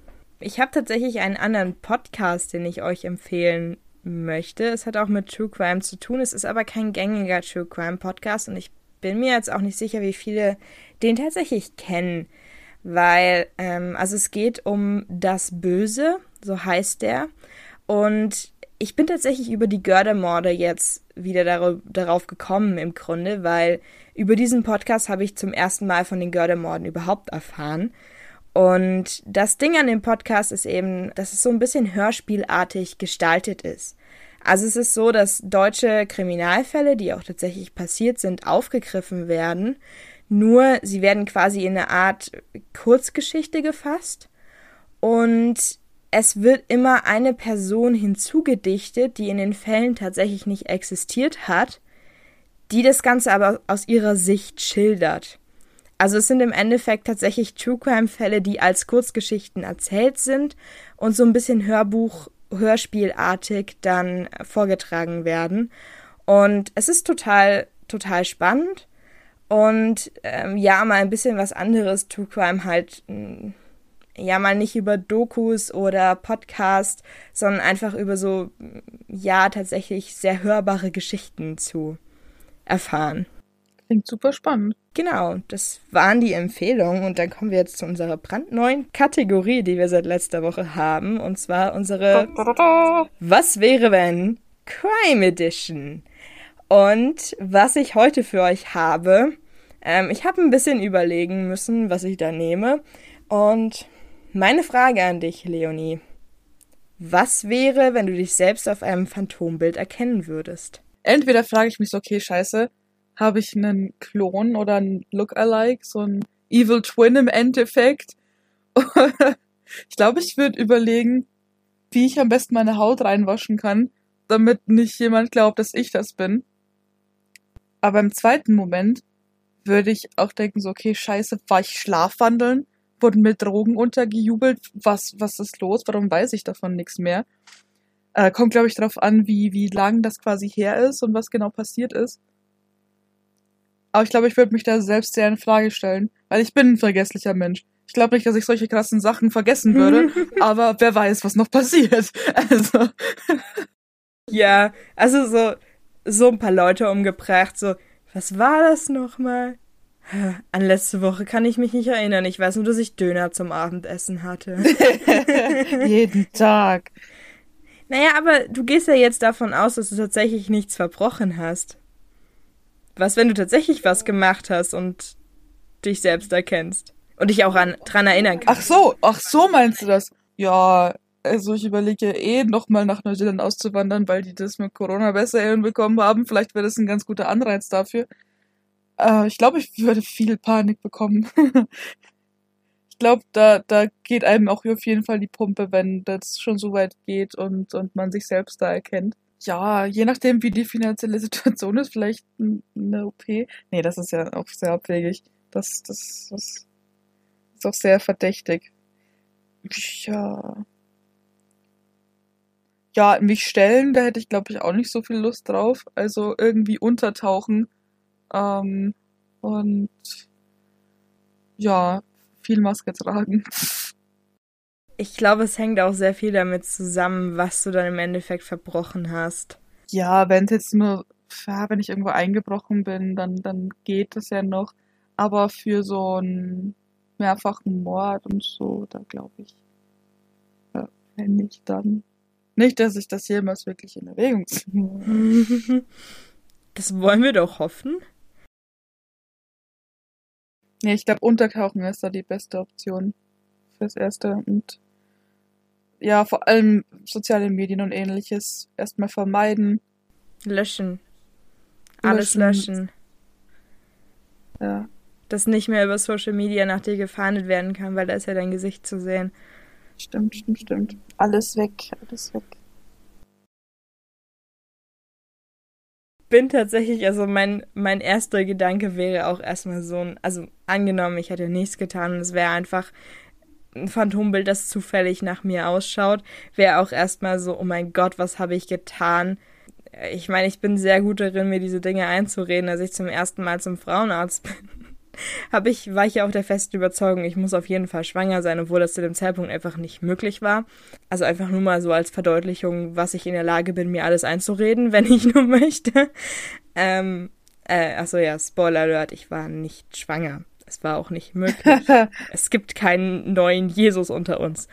A: Ich habe tatsächlich einen anderen Podcast, den ich euch empfehlen möchte. Es hat auch mit True Crime zu tun. Es ist aber kein gängiger True Crime Podcast und ich bin mir jetzt auch nicht sicher, wie viele den tatsächlich kennen. Weil, ähm, also es geht um das Böse, so heißt der. Und ich bin tatsächlich über die Gördermorde jetzt wieder dar darauf gekommen im Grunde, weil über diesen Podcast habe ich zum ersten Mal von den Gördermorden überhaupt erfahren. Und das Ding an dem Podcast ist eben, dass es so ein bisschen hörspielartig gestaltet ist. Also es ist so, dass deutsche Kriminalfälle, die auch tatsächlich passiert sind, aufgegriffen werden. Nur sie werden quasi in eine Art Kurzgeschichte gefasst. Und es wird immer eine Person hinzugedichtet, die in den Fällen tatsächlich nicht existiert hat, die das Ganze aber aus ihrer Sicht schildert. Also es sind im Endeffekt tatsächlich True Crime Fälle, die als Kurzgeschichten erzählt sind und so ein bisschen Hörbuch, Hörspielartig dann vorgetragen werden. Und es ist total, total spannend. Und ähm, ja, mal ein bisschen was anderes True Crime halt ja mal nicht über Dokus oder Podcast, sondern einfach über so, ja, tatsächlich sehr hörbare Geschichten zu erfahren.
B: Klingt super spannend.
A: Genau, das waren die Empfehlungen und dann kommen wir jetzt zu unserer brandneuen Kategorie, die wir seit letzter Woche haben, und zwar unsere Was wäre wenn Crime Edition. Und was ich heute für euch habe, ähm, ich habe ein bisschen überlegen müssen, was ich da nehme und meine Frage an dich, Leonie. Was wäre, wenn du dich selbst auf einem Phantombild erkennen würdest?
B: Entweder frage ich mich so, okay, scheiße, habe ich einen Klon oder einen Lookalike, so ein Evil Twin im Endeffekt? ich glaube, ich würde überlegen, wie ich am besten meine Haut reinwaschen kann, damit nicht jemand glaubt, dass ich das bin. Aber im zweiten Moment würde ich auch denken, so, okay, scheiße, war ich schlafwandeln? Wurden mit Drogen untergejubelt. Was, was ist los? Warum weiß ich davon nichts mehr? Äh, kommt, glaube ich, darauf an, wie, wie lang das quasi her ist und was genau passiert ist. Aber ich glaube, ich würde mich da selbst sehr in Frage stellen, weil ich bin ein vergesslicher Mensch. Ich glaube nicht, dass ich solche krassen Sachen vergessen würde, aber wer weiß, was noch passiert. Also.
A: Ja, also so, so ein paar Leute umgebracht, so, was war das nochmal? An letzte Woche kann ich mich nicht erinnern. Ich weiß nur, dass ich Döner zum Abendessen hatte.
B: Jeden Tag.
A: Naja, aber du gehst ja jetzt davon aus, dass du tatsächlich nichts verbrochen hast. Was, wenn du tatsächlich was gemacht hast und dich selbst erkennst? Und dich auch an, dran erinnern
B: kannst? Ach so, ach so meinst du das? Ja, also ich überlege eh nochmal nach Neuseeland auszuwandern, weil die das mit Corona besser hinbekommen haben. Vielleicht wäre das ein ganz guter Anreiz dafür. Äh, ich glaube, ich würde viel Panik bekommen. ich glaube, da, da geht einem auch auf jeden Fall die Pumpe, wenn das schon so weit geht und, und man sich selbst da erkennt. Ja, je nachdem, wie die finanzielle Situation ist, vielleicht eine OP. Nee, das ist ja auch sehr abwegig. Das, das, das ist auch sehr verdächtig. Ja. Ja, mich stellen, da hätte ich, glaube ich, auch nicht so viel Lust drauf. Also irgendwie untertauchen ähm, und ja, viel Maske tragen.
A: Ich glaube, es hängt auch sehr viel damit zusammen, was du dann im Endeffekt verbrochen hast.
B: Ja, wenn es jetzt nur, ja, wenn ich irgendwo eingebrochen bin, dann, dann geht das ja noch. Aber für so ein, mehrfachen Mord und so, da glaube ich, ja, wenn ich dann. Nicht, dass ich das jemals wirklich in Erwägung ziehe.
A: das wollen wir doch hoffen.
B: Nee, ich glaube, untertauchen ist da die beste Option fürs Erste. Und ja, vor allem soziale Medien und ähnliches erstmal vermeiden.
A: Löschen. Alles löschen. löschen.
B: Ja.
A: Dass nicht mehr über Social Media nach dir gefahndet werden kann, weil da ist ja dein Gesicht zu sehen.
B: Stimmt, stimmt, stimmt. Alles weg, alles weg.
A: Bin tatsächlich, also mein, mein erster Gedanke wäre auch erstmal so ein, also angenommen, ich hätte nichts getan und es wäre einfach ein Phantombild, das zufällig nach mir ausschaut, wäre auch erstmal so, oh mein Gott, was habe ich getan? Ich meine, ich bin sehr gut darin, mir diese Dinge einzureden, als ich zum ersten Mal zum Frauenarzt bin habe ich, war ich ja auch der festen Überzeugung, ich muss auf jeden Fall schwanger sein, obwohl das zu dem Zeitpunkt einfach nicht möglich war. Also einfach nur mal so als Verdeutlichung, was ich in der Lage bin, mir alles einzureden, wenn ich nur möchte. Ähm, äh, achso ja, Spoiler Alert, ich war nicht schwanger. Es war auch nicht möglich. es gibt keinen neuen Jesus unter uns.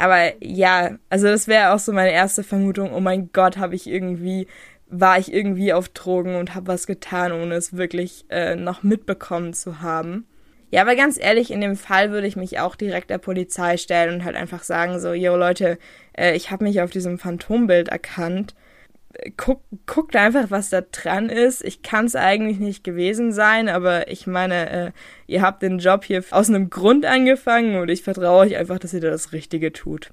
A: Aber ja, also das wäre auch so meine erste Vermutung. Oh mein Gott, habe ich irgendwie war ich irgendwie auf Drogen und habe was getan, ohne es wirklich äh, noch mitbekommen zu haben. Ja, aber ganz ehrlich, in dem Fall würde ich mich auch direkt der Polizei stellen und halt einfach sagen so, yo Leute, äh, ich habe mich auf diesem Phantombild erkannt. Guck, guckt einfach, was da dran ist. Ich kann es eigentlich nicht gewesen sein, aber ich meine, äh, ihr habt den Job hier aus einem Grund angefangen und ich vertraue euch einfach, dass ihr da das Richtige tut.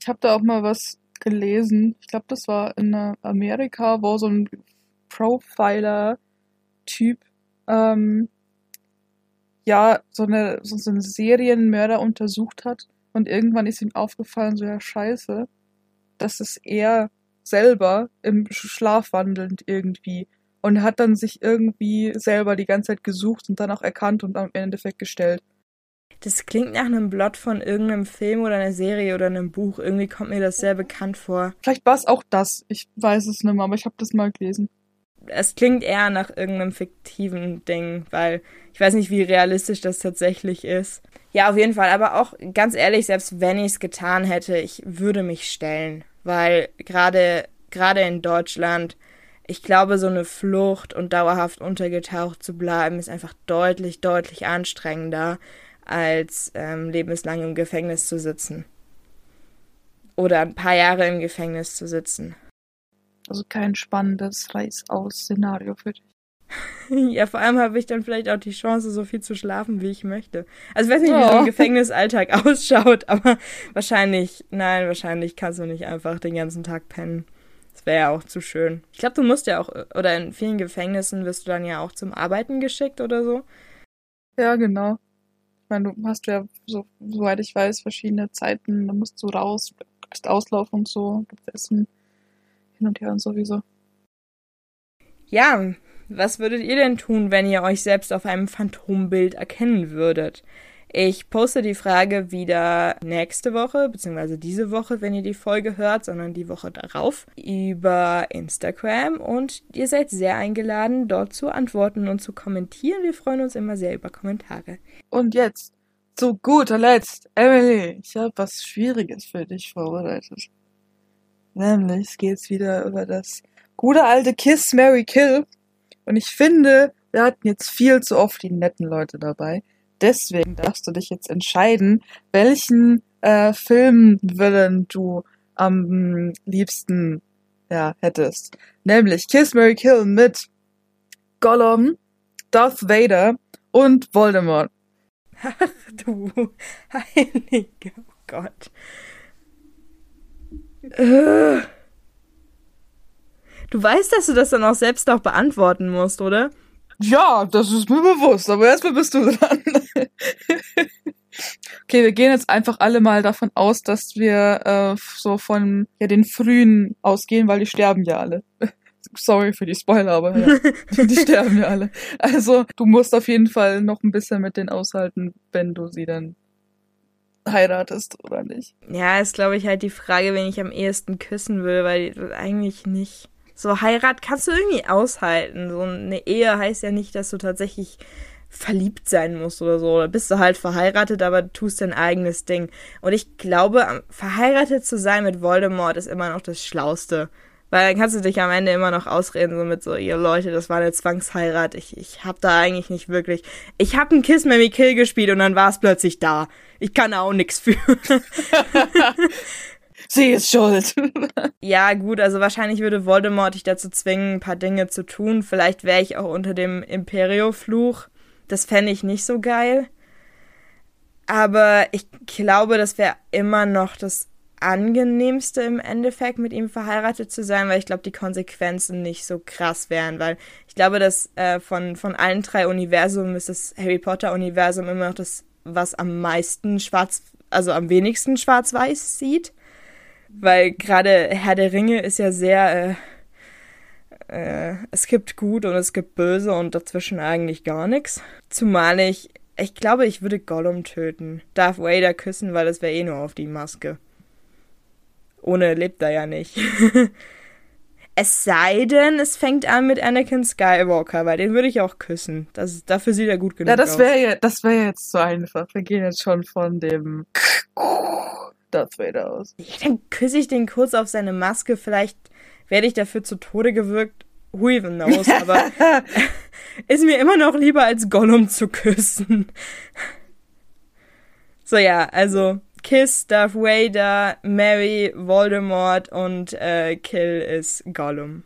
B: Ich habe da auch mal was gelesen. Ich glaube, das war in Amerika, wo so ein Profiler-Typ ähm, ja so eine, so einen Serienmörder untersucht hat und irgendwann ist ihm aufgefallen, so ja scheiße, dass es er selber im Schlaf wandelnd irgendwie und hat dann sich irgendwie selber die ganze Zeit gesucht und dann auch erkannt und am Endeffekt gestellt.
A: Das klingt nach einem Plot von irgendeinem Film oder einer Serie oder einem Buch. Irgendwie kommt mir das sehr bekannt vor.
B: Vielleicht war es auch das. Ich weiß es nicht mehr, aber ich habe das mal gelesen.
A: Es klingt eher nach irgendeinem fiktiven Ding, weil ich weiß nicht, wie realistisch das tatsächlich ist. Ja, auf jeden Fall. Aber auch ganz ehrlich, selbst wenn ich es getan hätte, ich würde mich stellen. Weil gerade gerade in Deutschland, ich glaube, so eine Flucht und dauerhaft untergetaucht zu bleiben, ist einfach deutlich, deutlich anstrengender als ähm, lebenslang im Gefängnis zu sitzen. Oder ein paar Jahre im Gefängnis zu sitzen.
B: Also kein spannendes Reißaus-Szenario für dich.
A: ja, vor allem habe ich dann vielleicht auch die Chance, so viel zu schlafen, wie ich möchte. Also ich weiß nicht, wie so ein Gefängnisalltag ausschaut, aber wahrscheinlich, nein, wahrscheinlich kannst du nicht einfach den ganzen Tag pennen. Das wäre ja auch zu schön. Ich glaube, du musst ja auch, oder in vielen Gefängnissen wirst du dann ja auch zum Arbeiten geschickt oder so.
B: Ja, genau. Ich meine, du hast ja, so, soweit ich weiß, verschiedene Zeiten, da musst du raus, kriegst Auslauf und so, gibt's Essen hin und her und sowieso.
A: Ja, was würdet ihr denn tun, wenn ihr euch selbst auf einem Phantombild erkennen würdet? Ich poste die Frage wieder nächste Woche, beziehungsweise diese Woche, wenn ihr die Folge hört, sondern die Woche darauf, über Instagram und ihr seid sehr eingeladen, dort zu antworten und zu kommentieren. Wir freuen uns immer sehr über Kommentare.
B: Und jetzt, zu guter Letzt, Emily, ich habe was Schwieriges für dich vorbereitet. Nämlich geht's wieder über das gute alte Kiss, Mary Kill. Und ich finde, wir hatten jetzt viel zu oft die netten Leute dabei. Deswegen darfst du dich jetzt entscheiden, welchen äh, Filmwillen du am liebsten ja, hättest. Nämlich Kiss Mary Kill mit Gollum, Darth Vader und Voldemort.
A: Ach du heiliger Gott. Du weißt, dass du das dann auch selbst noch beantworten musst, oder?
B: Ja, das ist mir bewusst, aber erstmal bist du dran. okay, wir gehen jetzt einfach alle mal davon aus, dass wir äh, so von ja, den Frühen ausgehen, weil die sterben ja alle. Sorry für die Spoiler, aber ja, die sterben ja alle. Also du musst auf jeden Fall noch ein bisschen mit denen aushalten, wenn du sie dann heiratest oder nicht.
A: Ja, ist glaube ich halt die Frage, wen ich am ehesten küssen will, weil eigentlich nicht. So Heirat kannst du irgendwie aushalten. So eine Ehe heißt ja nicht, dass du tatsächlich verliebt sein musst oder so. Oder bist du halt verheiratet, aber tust dein eigenes Ding. Und ich glaube, verheiratet zu sein mit Voldemort ist immer noch das Schlauste. Weil dann kannst du dich am Ende immer noch ausreden, so mit so, ihr Leute, das war eine Zwangsheirat. Ich, ich hab da eigentlich nicht wirklich. Ich hab ein Kiss Mary Kill gespielt und dann war es plötzlich da. Ich kann da auch nix für.
B: Sie ist schuld.
A: ja, gut, also wahrscheinlich würde Voldemort dich dazu zwingen, ein paar Dinge zu tun. Vielleicht wäre ich auch unter dem Imperio-Fluch. Das fände ich nicht so geil. Aber ich glaube, das wäre immer noch das angenehmste im Endeffekt, mit ihm verheiratet zu sein, weil ich glaube, die Konsequenzen nicht so krass wären, weil ich glaube, dass äh, von, von allen drei Universumen ist das Harry Potter-Universum immer noch das, was am meisten schwarz, also am wenigsten schwarz-weiß sieht. Weil gerade Herr der Ringe ist ja sehr, äh, äh, es gibt gut und es gibt böse und dazwischen eigentlich gar nichts. Zumal ich, ich glaube, ich würde Gollum töten. Darth Vader küssen, weil das wäre eh nur auf die Maske. Ohne lebt er ja nicht. es sei denn, es fängt an mit Anakin Skywalker, weil den würde ich auch küssen. Das, dafür sieht er gut genug
B: aus. Ja, das wäre ja, das wäre jetzt so einfach. Wir gehen jetzt schon von dem Darth Vader aus.
A: Ja, dann küsse ich den kurz auf seine Maske. Vielleicht werde ich dafür zu Tode gewirkt. Who even knows, aber ist mir immer noch lieber als Gollum zu küssen. So ja, also Kiss Darth Vader, Mary Voldemort und äh, Kill ist Gollum.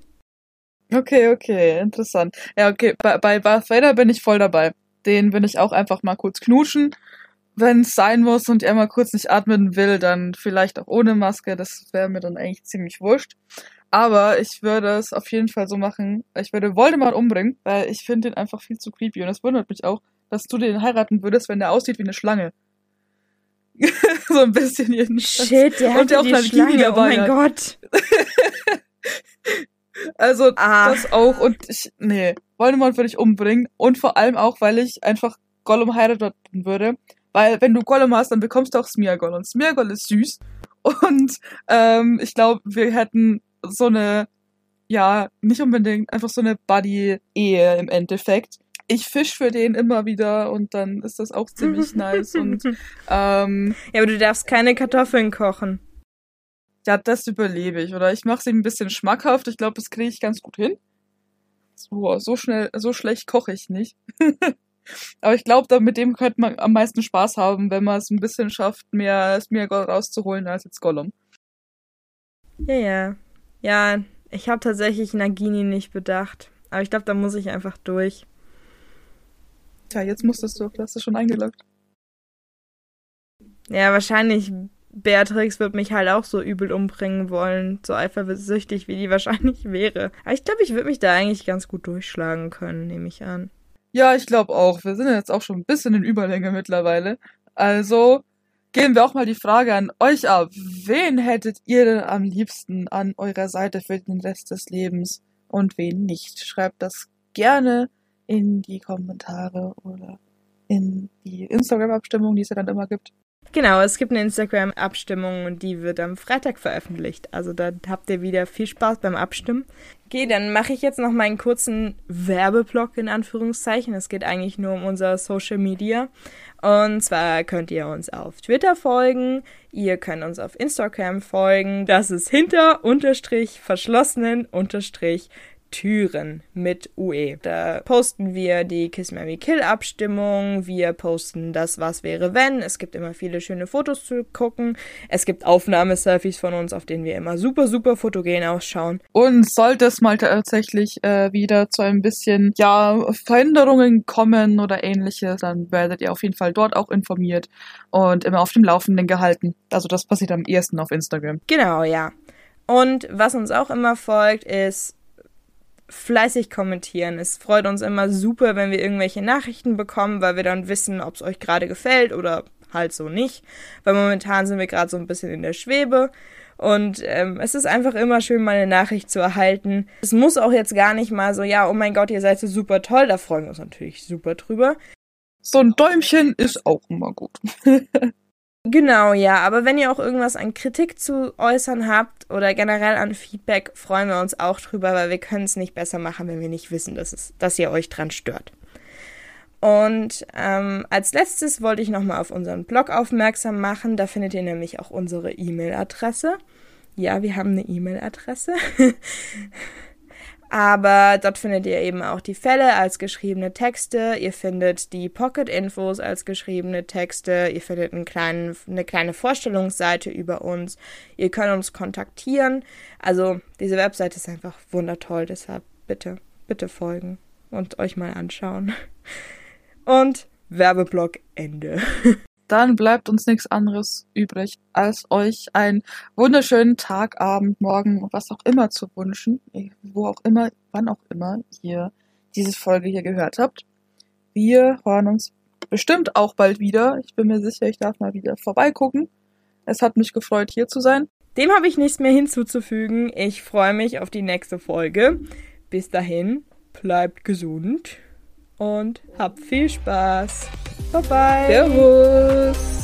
B: Okay, okay, interessant. Ja, okay, bei, bei Darth Vader bin ich voll dabei. Den will ich auch einfach mal kurz knuschen. Wenn es sein muss und er mal kurz nicht atmen will, dann vielleicht auch ohne Maske. Das wäre mir dann eigentlich ziemlich wurscht. Aber ich würde es auf jeden Fall so machen. Ich würde Voldemort umbringen, weil ich finde den einfach viel zu creepy. Und es wundert mich auch, dass du den heiraten würdest, wenn der aussieht wie eine Schlange. so ein bisschen
A: jedenfalls. Shit, der hat auch die Schlange, dabei. Oh mein Gott.
B: also ah. das auch und ich nee, Voldemort würde ich umbringen und vor allem auch, weil ich einfach Gollum heiraten würde, weil wenn du Gollum hast, dann bekommst du auch Smeargol und Smeargol ist süß und ähm, ich glaube, wir hätten so eine ja, nicht unbedingt einfach so eine Buddy-Ehe im Endeffekt ich fisch für den immer wieder und dann ist das auch ziemlich nice. Und, ähm,
A: ja, aber du darfst keine Kartoffeln kochen.
B: Ja, das überlebe ich. Oder ich mache sie ein bisschen schmackhaft. Ich glaube, das kriege ich ganz gut hin. So, so schnell, so schlecht koche ich nicht. aber ich glaube, mit dem könnte man am meisten Spaß haben, wenn man es ein bisschen schafft, mehr, mehr Gold rauszuholen als jetzt Gollum.
A: Ja, ja. Ja, ich habe tatsächlich Nagini nicht bedacht. Aber ich glaube, da muss ich einfach durch.
B: Tja, jetzt musstest du, du hast es schon eingeloggt.
A: Ja, wahrscheinlich Beatrix wird mich halt auch so übel umbringen wollen, so eifersüchtig wie die wahrscheinlich wäre. Aber ich glaube, ich würde mich da eigentlich ganz gut durchschlagen können, nehme ich an.
B: Ja, ich glaube auch. Wir sind jetzt auch schon ein bisschen in Überlänge mittlerweile. Also gehen wir auch mal die Frage an euch ab. Wen hättet ihr denn am liebsten an eurer Seite für den Rest des Lebens und wen nicht? Schreibt das gerne in die Kommentare oder in die Instagram-Abstimmung, die es ja dann immer gibt.
A: Genau, es gibt eine Instagram-Abstimmung und die wird am Freitag veröffentlicht. Also da habt ihr wieder viel Spaß beim Abstimmen. Okay, dann mache ich jetzt noch meinen kurzen Werbeblock in Anführungszeichen. Es geht eigentlich nur um unser Social Media. Und zwar könnt ihr uns auf Twitter folgen, ihr könnt uns auf Instagram folgen. Das ist hinter unterstrich verschlossenen unterstrich Türen mit UE. Da posten wir die Kiss Mary Kill Abstimmung, wir posten das Was wäre wenn. Es gibt immer viele schöne Fotos zu gucken. Es gibt Aufnahmeselfies von uns, auf denen wir immer super, super fotogen ausschauen.
B: Und sollte es mal tatsächlich äh, wieder zu ein bisschen, ja, Veränderungen kommen oder ähnliches, dann werdet ihr auf jeden Fall dort auch informiert und immer auf dem Laufenden gehalten. Also das passiert am ersten auf Instagram.
A: Genau, ja. Und was uns auch immer folgt, ist fleißig kommentieren. Es freut uns immer super, wenn wir irgendwelche Nachrichten bekommen, weil wir dann wissen, ob es euch gerade gefällt oder halt so nicht. Weil momentan sind wir gerade so ein bisschen in der Schwebe. Und ähm, es ist einfach immer schön, mal eine Nachricht zu erhalten. Es muss auch jetzt gar nicht mal so, ja, oh mein Gott, ihr seid so super toll. Da freuen wir uns natürlich super drüber.
B: So ein Däumchen ist auch immer gut.
A: Genau, ja. Aber wenn ihr auch irgendwas an Kritik zu äußern habt oder generell an Feedback, freuen wir uns auch drüber, weil wir können es nicht besser machen, wenn wir nicht wissen, dass, es, dass ihr euch dran stört. Und ähm, als letztes wollte ich nochmal auf unseren Blog aufmerksam machen. Da findet ihr nämlich auch unsere E-Mail-Adresse. Ja, wir haben eine E-Mail-Adresse. Aber dort findet ihr eben auch die Fälle als geschriebene Texte. Ihr findet die Pocket-Infos als geschriebene Texte. Ihr findet einen kleinen, eine kleine Vorstellungsseite über uns. Ihr könnt uns kontaktieren. Also diese Webseite ist einfach wundertoll. Deshalb bitte, bitte folgen und euch mal anschauen. Und Werbeblock Ende.
B: Dann bleibt uns nichts anderes übrig, als euch einen wunderschönen Tag, Abend, Morgen, was auch immer zu wünschen, wo auch immer, wann auch immer ihr diese Folge hier gehört habt. Wir hören uns bestimmt auch bald wieder. Ich bin mir sicher, ich darf mal wieder vorbeigucken. Es hat mich gefreut, hier zu sein.
A: Dem habe ich nichts mehr hinzuzufügen. Ich freue mich auf die nächste Folge. Bis dahin, bleibt gesund und habt viel Spaß. Bye bye.
B: Servus.